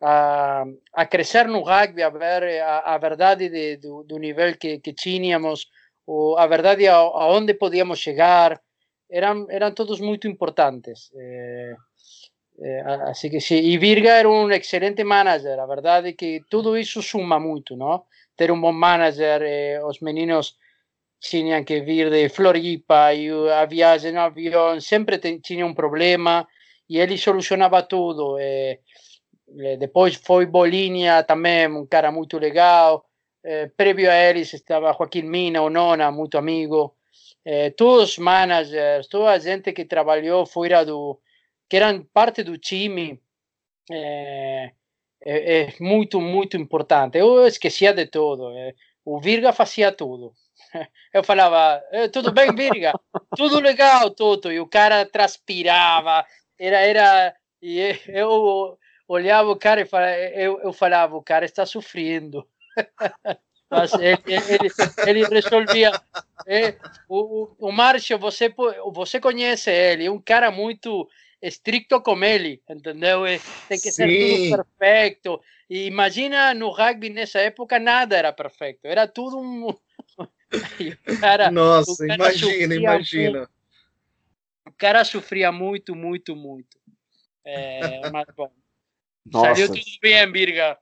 a, a crescer no rugby, a ver a, a verdade de, do, do, nível que, que tínhamos, ou a verdade aonde podíamos chegar, eram, eram todos muito importantes. Eh, eh, así que sí, e Virga era un excelente manager, a verdade é que tudo iso suma moito, no? Ter un bon manager, eh, os meninos tiñan que vir de Floripa e a viaxe no avión sempre tiña un problema e ele solucionaba tudo. Eh, eh, depois foi Bolinia tamén, un cara moito legal. Eh, previo a eles estaba Joaquín Mina, o Nona, moito amigo. Eh, todos os managers, toda a gente que trabalhou fora do, que eram parte do time, é, é muito, muito importante. Eu esquecia de tudo. É, o Virga fazia tudo. Eu falava, tudo bem, Virga? Tudo legal, tudo. E o cara transpirava. Era, era, e eu olhava o cara e falava, eu, eu falava, o cara está sofrendo. Mas ele, ele, ele resolvia. É, o, o Márcio, você, você conhece ele, é um cara muito estricto com ele, entendeu? Tem que Sim. ser tudo perfeito. E imagina no rugby nessa época nada era perfeito, era tudo um. cara, Nossa, cara imagina, imagina. Muito, o cara sofria muito, muito, muito. É, mas bom. Nossa. Saiu tudo bem, Birga.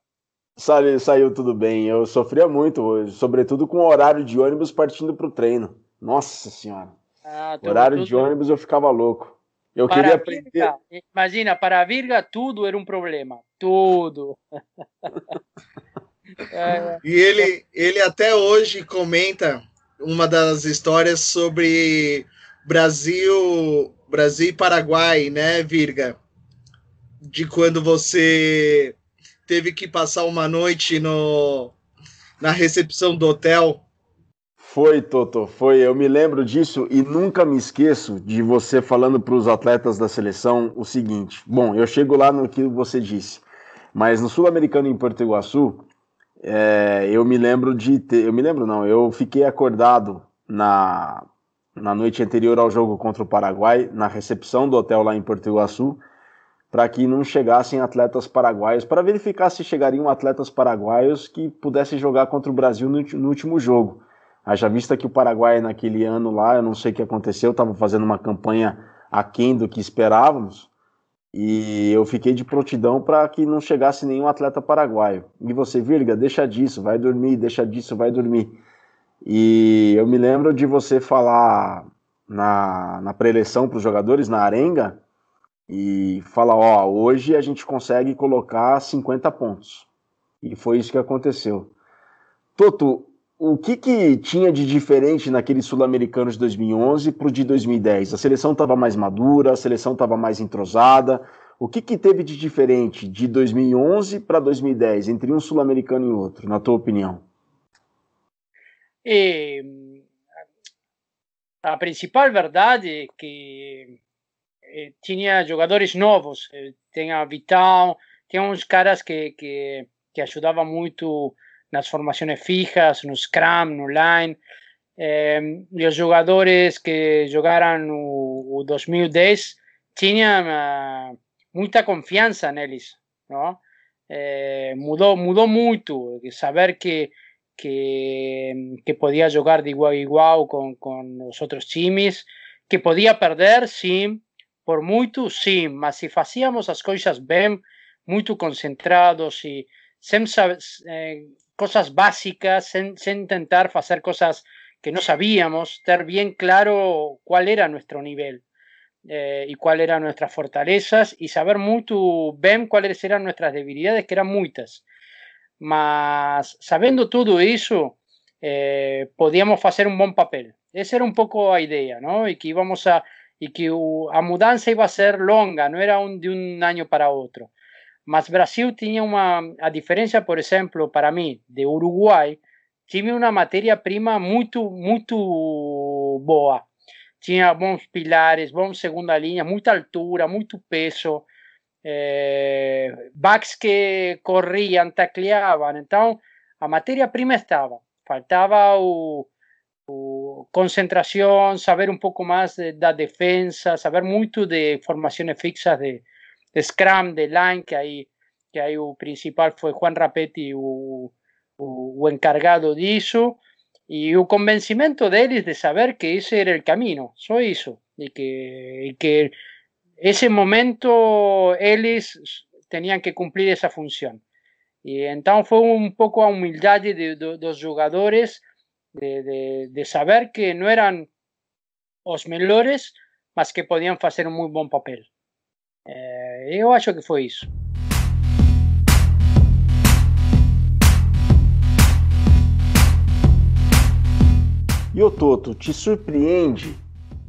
Saiu, saiu tudo bem. Eu sofria muito, sobretudo com o horário de ônibus partindo para o treino. Nossa Senhora. Ah, horário de ônibus eu ficava louco. Eu para queria aprender. Virga, imagina, para a Virga tudo era um problema. Tudo. é. E ele, ele até hoje comenta uma das histórias sobre Brasil, Brasil e Paraguai, né, Virga? De quando você teve que passar uma noite no, na recepção do hotel foi, Toto, foi. Eu me lembro disso e nunca me esqueço de você falando para os atletas da seleção o seguinte. Bom, eu chego lá no que você disse, mas no Sul-Americano em Porto Iguaçu, é, eu me lembro de ter. Eu me lembro, não, eu fiquei acordado na, na noite anterior ao jogo contra o Paraguai, na recepção do hotel lá em Porto Iguaçu, para que não chegassem atletas paraguaios, para verificar se chegariam atletas paraguaios que pudessem jogar contra o Brasil no, no último jogo. Haja vista que o Paraguai naquele ano lá, eu não sei o que aconteceu, estava fazendo uma campanha aquém do que esperávamos, e eu fiquei de prontidão para que não chegasse nenhum atleta paraguaio. E você, Virga, deixa disso, vai dormir, deixa disso, vai dormir. E eu me lembro de você falar na, na pré-eleição para os jogadores, na arenga, e falar, ó, hoje a gente consegue colocar 50 pontos. E foi isso que aconteceu. Toto, o que, que tinha de diferente naquele sul-americano de 2011 para o de 2010? A seleção estava mais madura, a seleção estava mais entrosada. O que, que teve de diferente de 2011 para 2010 entre um sul-americano e outro, na tua opinião? a principal verdade é que eh, tinha jogadores novos, eh, tinha Vital, tinha uns caras que, que, que ajudavam muito nas formações fijas, no scrum, no line, eh, e os jogadores que jogaram o, o 2010 tinham muita confiança neles, não? Eh, mudou, mudou muito, saber que que, que podía jugar de igual a igual con, con los otros times, que podía perder, sim, por muito, sim, mas se fazíamos as coisas bem, muito concentrados e sem eh, coisas básicas, sem, sem tentar fazer coisas que não sabíamos, ter bem claro qual era nosso nível eh, e qual eram nossas fortalezas e saber muito bem quais eram nossas debilidades, que eram muitas. mas sabendo tudo isso, eh, podíamos fazer um bom papel. Essa era um pouco a ideia, não? E que íbamos a e que o, a mudança ia ser longa, não era um, de um ano para outro. Mas Brasil tinha uma a diferença, por exemplo, para mim, de Uruguai, tinha uma matéria-prima muito muito boa. Tinha bons pilares, bons segunda linha, muita altura, muito peso eh, backs que corriam, tacleavam. Então, a matéria-prima estava. Faltava o, o, concentração, saber um pouco mais de, da defesa, saber muito de formações fixas de scrum, de line, que aí, que aí o principal foi Juan Rapetti, o, o, o encargado disso, e o convencimento deles de saber que esse era o caminho, só isso, e que, e que ese momento eles tenían que cumplir esa función. Y entonces fue un poco a humildad de, de, dos jugadores de, saber que no eran los mejores, mas que podían hacer un muy buen papel. Eh, yo acho que fue eso. E o Toto, te surpreende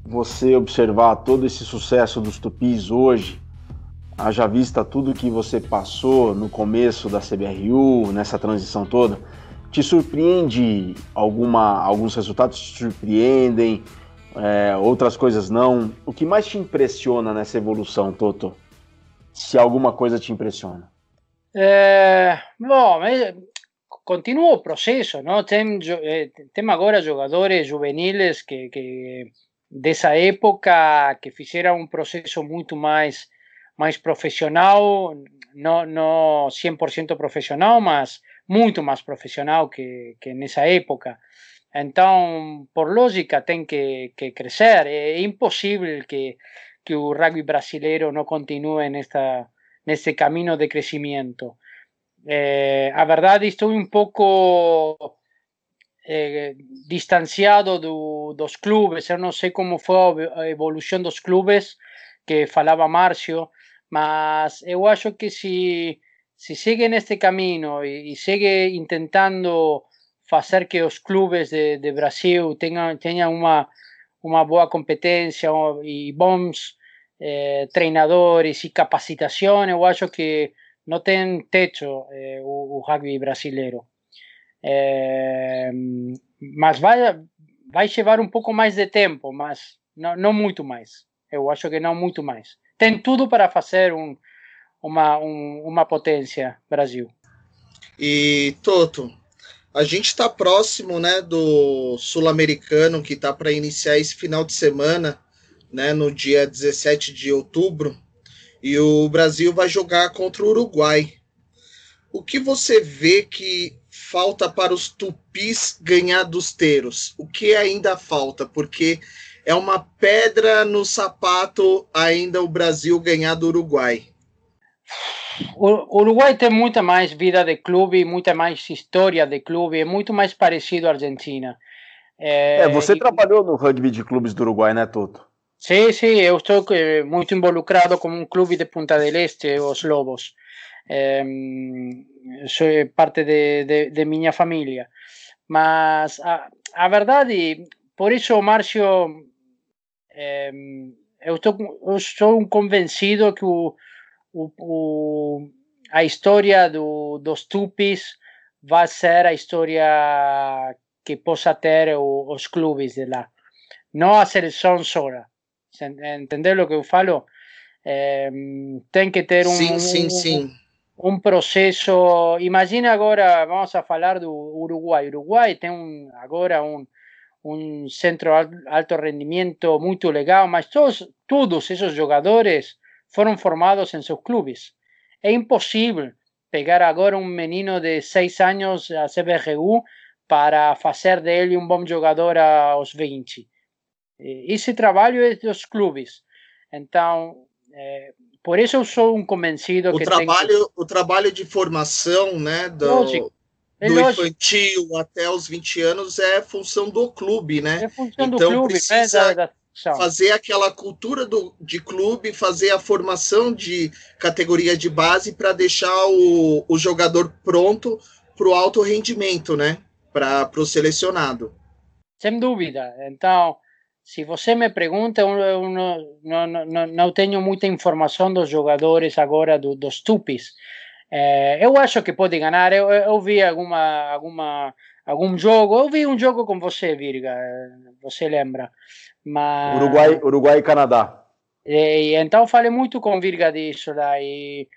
você observar todo esse sucesso dos Tupis hoje, haja vista tudo que você passou no começo da CBRU, nessa transição toda, te surpreende alguma, alguns resultados te surpreendem, é, outras coisas não. O que mais te impressiona nessa evolução, Toto? Se alguma coisa te impressiona? É, bom, continua o processo, não? Tem, eh, tem agora jogadores juveniles que, que de esa época que hiciera un proceso mucho más más profesional, no, no 100% profesional, mas mucho más profesional que, que esa época. Entonces, por lógica, tiene que, que crecer. Es imposible que, que el rugby brasileño no continúe en este camino de crecimiento. Eh, a verdad, estoy un poco eh, distanciado do, dos clubes. Eu não sei como foi a evolução dos clubes que falava Márcio, mas eu acho que se, se segue neste caminho e, e segue tentando fazer que os clubes de, de Brasil tenham, tenham uma, uma boa competência e bons eh, treinadores e capacitação, eu acho que não tem teto eh, o, o rugby brasileiro. É, mas vai, vai levar um pouco mais de tempo, mas não, não muito mais. Eu acho que não muito mais. Tem tudo para fazer um, uma, um, uma potência Brasil. E Toto, a gente está próximo, né, do sul-americano que está para iniciar esse final de semana, né, no dia 17 de outubro, e o Brasil vai jogar contra o Uruguai. O que você vê que falta para os tupis ganhar dos teros? O que ainda falta? Porque é uma pedra no sapato ainda o Brasil ganhar do Uruguai. O Uruguai tem muita mais vida de clube, muita mais história de clube, é muito mais parecido à Argentina. É, é você e... trabalhou no rugby de clubes do Uruguai, né, Toto? Sim, sim, eu estou eh, muito involucrado com um clube de Punta del Este, os Lobos. É, soy parte de, de, de miña familia. Mas a, a verdade, por iso, Marcio, eh, eu, estou, eu sou un convencido que o, o, o, a historia do, dos tupis vai ser a historia que possa ter o, os clubes de lá. Non a seleção só. Entender o que eu falo? é, tem que ter um, sim, sim, sim. um processo. Imagina agora, vamos a falar do Uruguai. Uruguai tem um, agora um, um centro alto rendimento muito legal, mas todos, todos esses jogadores foram formados em seus clubes. É impossível pegar agora um menino de seis anos a CBRU para fazer dele um bom jogador aos 20. Esse trabalho é dos clubes. Então, é, por isso eu sou um convencido o que trabalho, tem... o trabalho de formação, né, do, lógico, do infantil até os 20 anos é função do clube, né? É função então, do clube, precisa né, da, da... fazer aquela cultura do, de clube, fazer a formação de categoria de base para deixar o, o jogador pronto para o alto rendimento, né? Para o selecionado. Sem dúvida. Então, se você me pergunta, eu, não, não, não, não tenho muita informação dos jogadores agora, do, dos tupis. É, eu acho que pode ganhar. Eu, eu vi alguma, alguma, algum jogo. Eu vi um jogo com você, Virga. Você lembra? Mas... Uruguai, Uruguai e Canadá. E, então falei muito com Virga disso lá. E,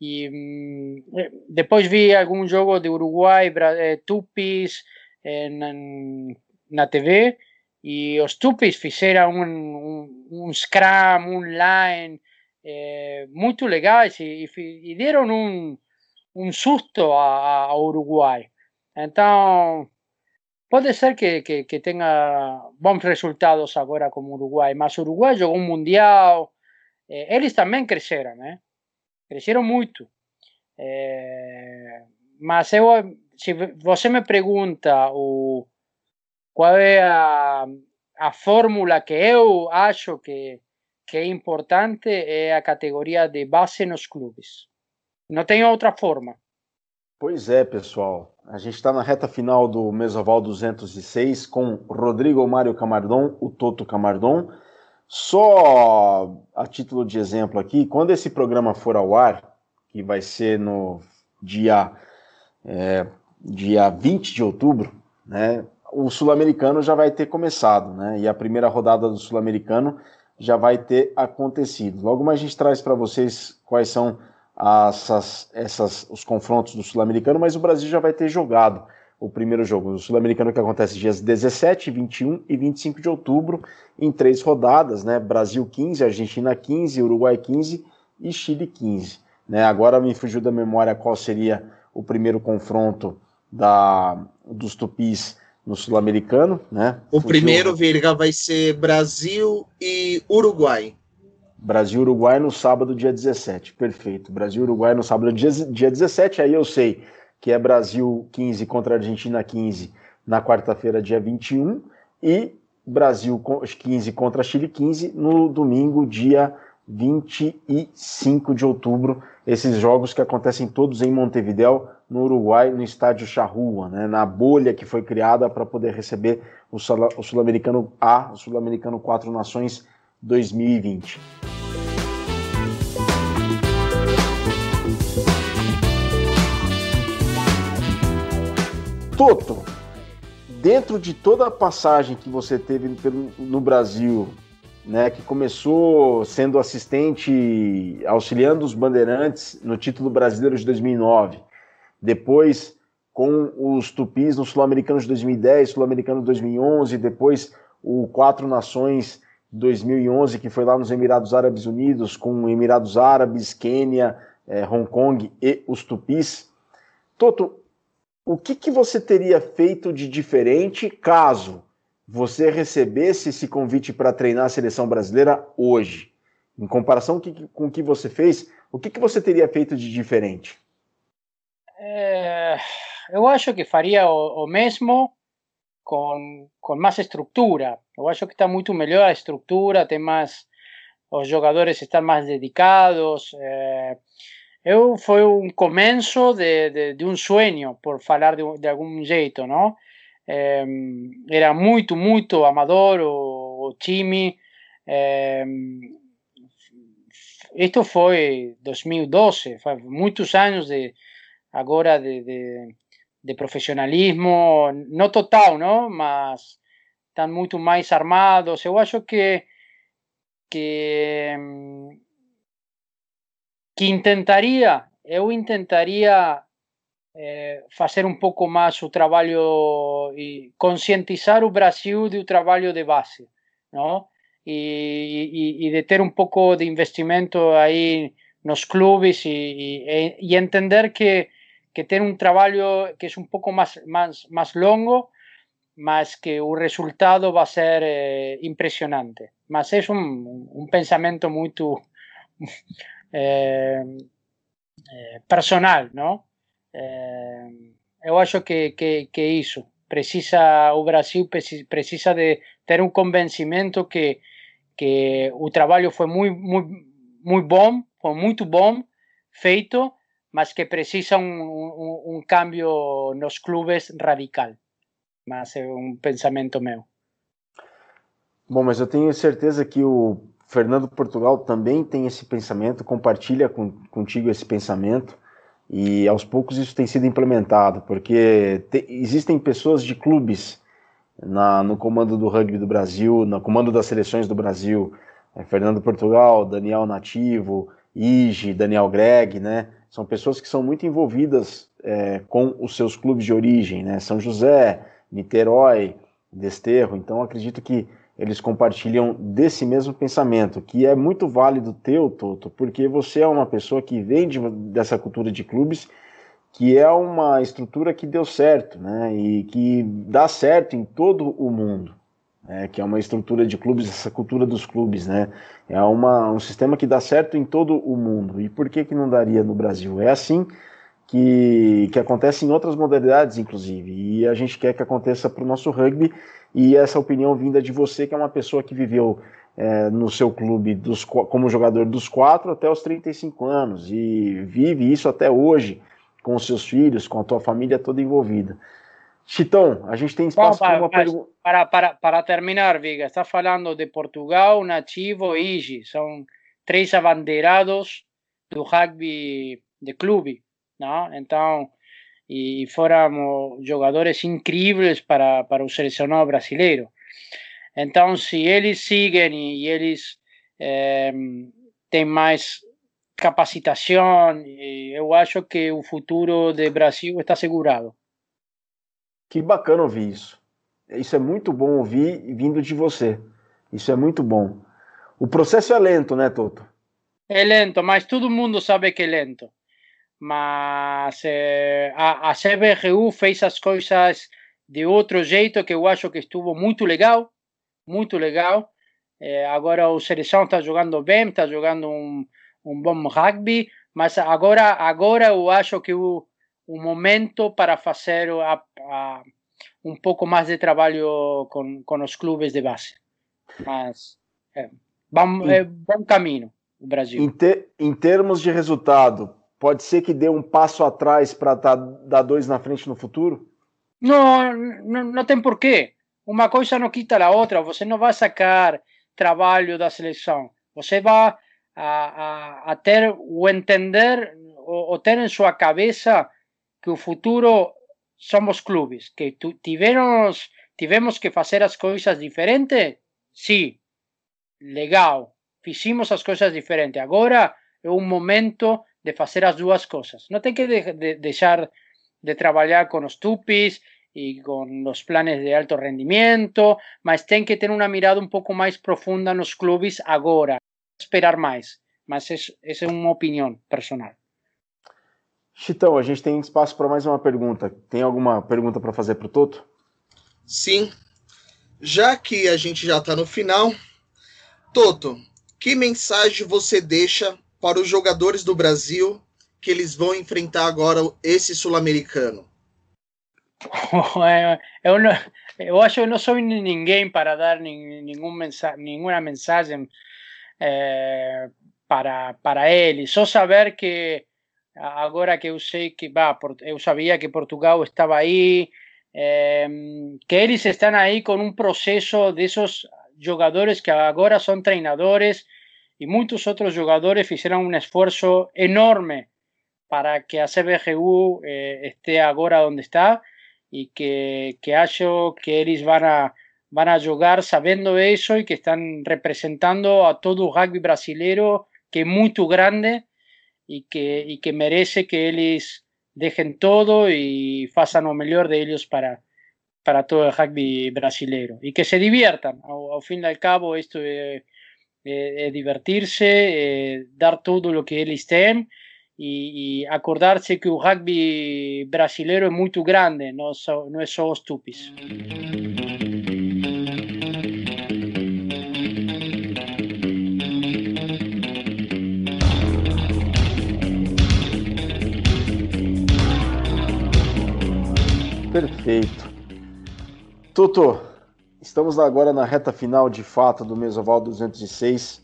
e hum, depois vi algum jogo de Uruguai, eh, Tupis eh, na, na TV e os Tupis fizeram um, um, um scrum, um line é, muito legais e, e, deram um, um susto ao Uruguai. Então, pode ser que, que, que, bons resultados agora como Uruguai, mas Uruguai jogou um Mundial, é, eles também cresceram, né? Cresceram muito. É, mas eu, se você me pergunta o qual é a, a fórmula que eu acho que, que é importante é a categoria de base nos clubes. Não tem outra forma. Pois é, pessoal. A gente está na reta final do Mesoval 206 com Rodrigo Mário Camardon, o Toto Camardon. Só a título de exemplo aqui, quando esse programa for ao ar, que vai ser no dia, é, dia 20 de outubro, né? o Sul-Americano já vai ter começado, né? E a primeira rodada do Sul-Americano já vai ter acontecido. Logo mais a gente traz para vocês quais são essas, essas, os confrontos do Sul-Americano, mas o Brasil já vai ter jogado o primeiro jogo. O Sul-Americano que acontece dias 17, 21 e 25 de outubro, em três rodadas, né? Brasil 15, Argentina 15, Uruguai 15 e Chile 15. Né? Agora me fugiu da memória qual seria o primeiro confronto da, dos tupis no Sul-Americano, né? O Fugiu, primeiro, Virga, vai ser Brasil e Uruguai. Brasil e Uruguai no sábado, dia 17. Perfeito. Brasil e Uruguai no sábado, dia, dia 17. Aí eu sei que é Brasil 15 contra Argentina 15 na quarta-feira, dia 21. E Brasil 15 contra Chile 15 no domingo, dia 25 de outubro. Esses jogos que acontecem todos em Montevideo, no Uruguai, no estádio Charrua, né, na bolha que foi criada para poder receber o Sul-Americano A, o Sul-Americano Quatro Nações 2020. Toto, dentro de toda a passagem que você teve no Brasil, né, que começou sendo assistente, auxiliando os bandeirantes no título brasileiro de 2009, depois com os Tupis no Sul-Americano de 2010, Sul-Americano de 2011, depois o Quatro Nações 2011, que foi lá nos Emirados Árabes Unidos, com Emirados Árabes, Quênia, eh, Hong Kong e os Tupis. Toto, o que, que você teria feito de diferente caso você recebesse esse convite para treinar a seleção brasileira hoje? Em comparação com o que você fez, o que, que você teria feito de diferente? É, eu acho que faria o, o mesmo com, com mais estrutura. Eu acho que está muito melhor a estrutura, tem mais. Os jogadores estão mais dedicados. É, eu foi um começo de, de, de, um sonho, por falar de, de algum jeito, não? É, era muito, muito amador o, o time. É, isto foi 2012, faz muitos anos de, agora de, de, de profissionalismo, não total, não? mas estão muito mais armados. Eu acho que, que que intentaria, eu intentaria é, fazer um pouco mais o trabalho e conscientizar o Brasil do trabalho de base, não? E, de ter um pouco de investimento aí nos clubes e entender que, que ter um trabalho que é um pouco mais, mais, mais longo, mas que o resultado vai ser eh, impressionante. Mas é um, um pensamento muito eh, eh, personal, não? eu acho que, que, que isso precisa o Brasil precisa de ter um convencimento que que o trabalho foi muito muito muito bom foi muito bom feito mas que precisa um, um, um cambio nos clubes radical mas é um pensamento meu bom mas eu tenho certeza que o Fernando Portugal também tem esse pensamento compartilha com, contigo esse pensamento e aos poucos isso tem sido implementado, porque te, existem pessoas de clubes na, no comando do rugby do Brasil, no comando das seleções do Brasil, é, Fernando Portugal, Daniel Nativo, Ige, Daniel Greg, né? São pessoas que são muito envolvidas é, com os seus clubes de origem, né? São José, Niterói, Desterro. Então acredito que eles compartilham desse mesmo pensamento, que é muito válido teu, Toto, porque você é uma pessoa que vem de, dessa cultura de clubes, que é uma estrutura que deu certo, né, e que dá certo em todo o mundo, né, que é uma estrutura de clubes, essa cultura dos clubes, né, é uma, um sistema que dá certo em todo o mundo, e por que que não daria no Brasil? É assim que, que acontece em outras modalidades, inclusive, e a gente quer que aconteça para o nosso rugby, e essa opinião vinda de você, que é uma pessoa que viveu é, no seu clube dos, como jogador dos 4 até os 35 anos e vive isso até hoje com os seus filhos, com a tua família toda envolvida. Chitão, a gente tem espaço para uma pergunta. Para, para, para terminar, Viga, está falando de Portugal, Nativo e Igi. São três abandeirados do rugby de clube. Não? Então, e fóramos jogadores incríveis para, para o selecionado brasileiro. Então, se eles seguem e eles é, têm mais capacitação, eu acho que o futuro do Brasil está assegurado. Que bacana ouvir isso. Isso é muito bom ouvir vindo de você. Isso é muito bom. O processo é lento, né, Toto? É lento, mas todo mundo sabe que é lento. Mas eh, a, a CBRU fez as coisas de outro jeito que eu acho que estuvo muito legal, muito legal. Eh, agora o Seleção está jogando bem, está jogando um, um bom rugby, mas agora, agora eu acho que o, o momento para fazer a, a, um pouco mais de trabalho com, com os clubes de base. Mas é, bom, é bom caminho o Brasil. Em, te, em termos de resultado, pode ser que dê um passo atrás para tá, dar dois na frente no futuro? Não, não, não tem porquê. Uma coisa não quita a outra. Você não vai sacar trabalho da seleção. Você vai a, a, a ter o entender, o, o ter em sua cabeça que o futuro somos clubes, que tu, tivemos, tivemos que fazer as coisas diferentes. Sim, legal, fizemos as coisas diferentes. Agora é um momento de fazer as duas coisas. Não tem que de, de, deixar de trabalhar com os tupis e com os planes de alto rendimento, mas tem que ter uma mirada um pouco mais profunda nos clubes agora. Esperar mais. Mas essa é uma opinião personal. Chitão, a gente tem espaço para mais uma pergunta. Tem alguma pergunta para fazer para o Toto? Sim. Já que a gente já está no final, Toto, que mensagem você deixa para os jogadores do Brasil que eles vão enfrentar agora esse sul-americano? Eu, não, eu acho que não sou ninguém para dar nenhum mensa, nenhuma mensagem é, para, para eles. Só saber que agora que eu sei que bah, eu sabia que Portugal estava aí, é, que eles estão aí com um processo desses jogadores que agora são treinadores y muchos otros jugadores hicieron un esfuerzo enorme para que a CBGU eh, esté ahora donde está y que, que hallo que ellos van a, van a jugar sabiendo eso y que están representando a todo el rugby brasileño que es muy grande y que, y que merece que ellos dejen todo y hagan lo mejor de ellos para, para todo el rugby brasileño y que se diviertan. Al, fin y al cabo, esto es, divertirse, dar todo lo que ellos tienen y, acordarse que el rugby brasileño es muy grande, no, no es solo estúpido. Perfeito. Tuto, estamos agora na reta final de fato do Mesoval 206.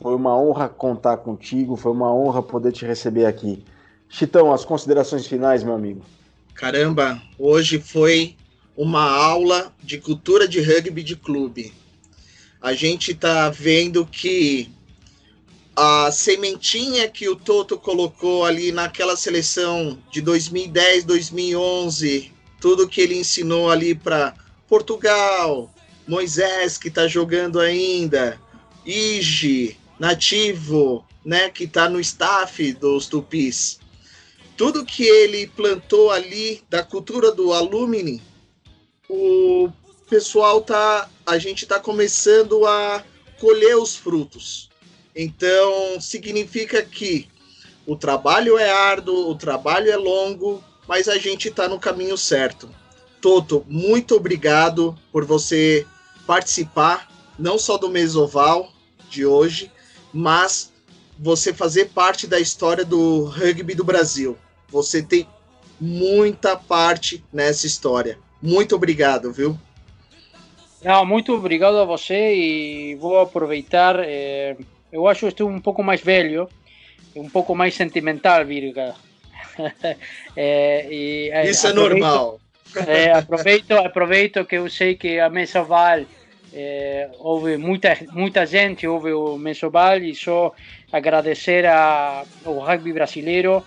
Foi uma honra contar contigo, foi uma honra poder te receber aqui. Chitão, as considerações finais, meu amigo. Caramba, hoje foi uma aula de cultura de rugby de clube. A gente está vendo que a sementinha que o Toto colocou ali naquela seleção de 2010, 2011, tudo que ele ensinou ali para Portugal, Moisés que está jogando ainda, Ige, Nativo, né, que está no staff dos Tupis. Tudo que ele plantou ali da cultura do alumni, o pessoal tá, a gente está começando a colher os frutos. Então significa que o trabalho é árduo, o trabalho é longo, mas a gente está no caminho certo. Toto, muito obrigado por você participar, não só do Mesoval de hoje, mas você fazer parte da história do rugby do Brasil. Você tem muita parte nessa história. Muito obrigado, viu? Não, muito obrigado a você e vou aproveitar. Eh, eu acho que estou um pouco mais velho, um pouco mais sentimental, Virga. é, e, é, Isso é normal. É, aproveito, aproveito que eu sei que a Mesoval é, houve muita, muita gente, houve o Mesoval e só agradecer a, ao rugby brasileiro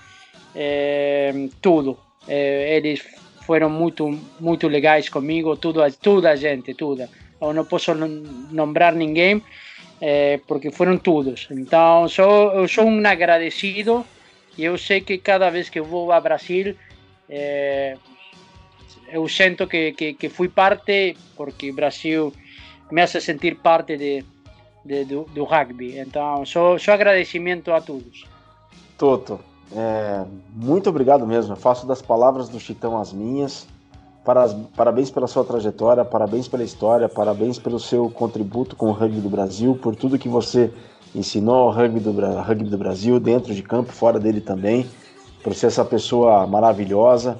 é, tudo. É, eles foram muito, muito legais comigo, tudo, toda a gente, toda. Eu não posso nombrar ninguém, porque foram todos. Então, sou, eu sou um agradecido e eu sei que cada vez que eu vou ao Brasil, é, eu sinto que, que, que, fui parte, porque o Brasil me hace sentir parte de, de do, do, rugby. Então, só, só agradecimento a todos. Toto, é, muito obrigado mesmo. Eu faço das palavras do Chitão as minhas. Parabéns pela sua trajetória, parabéns pela história, parabéns pelo seu contributo com o rugby do Brasil, por tudo que você ensinou o rugby do, rugby do Brasil, dentro de campo, fora dele também, por ser essa pessoa maravilhosa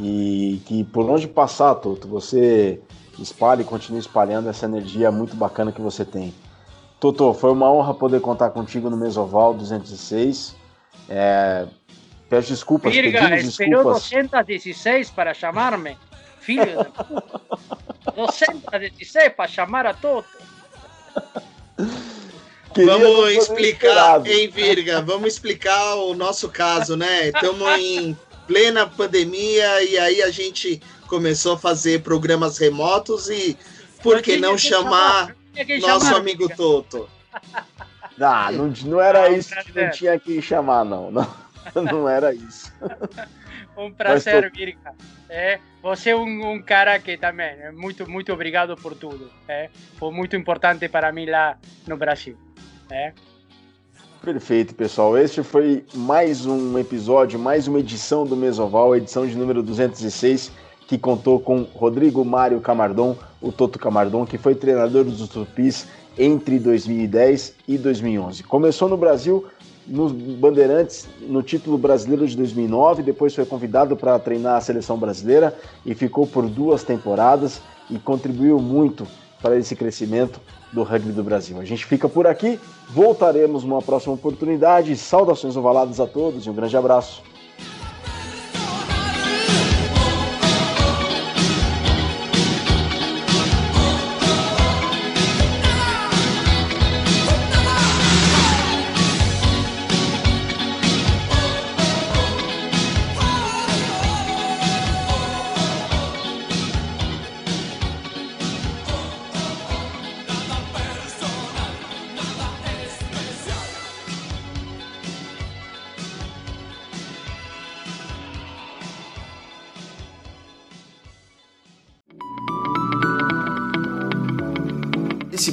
e que por onde passar, Toto, você espalhe e continue espalhando essa energia muito bacana que você tem. Toto, foi uma honra poder contar contigo no Mesoval 206. É, peço desculpas, Virga, pedimos desculpas. 216 para chamar-me, filho da puta. 216 para chamar a Toto. Queria vamos explicar, hein, Virga? Vamos explicar o nosso caso, né? Estamos em plena pandemia e aí a gente começou a fazer programas remotos e por que não chamar, nosso chamar, amigo. Toto? Ah, não, não era não, isso que não tinha que chamar, não. Não, não era isso. Um prazer, Virga. É, você é um, um, cara que também, é muito, muito obrigado por tudo. É, foi muito importante para mim lá no Brasil. É. Perfeito, pessoal. Este foi mais um episódio, mais uma edição do Mesoval, edição de número 206, que contou com Rodrigo Mário Camardon, o Toto Camardon, que foi treinador dos Tupis entre 2010 e 2011. Começou no Brasil nos Bandeirantes no título brasileiro de 2009, depois foi convidado para treinar a seleção brasileira e ficou por duas temporadas e contribuiu muito para esse crescimento do rugby do Brasil. A gente fica por aqui, voltaremos numa próxima oportunidade. Saudações ovaladas a todos e um grande abraço.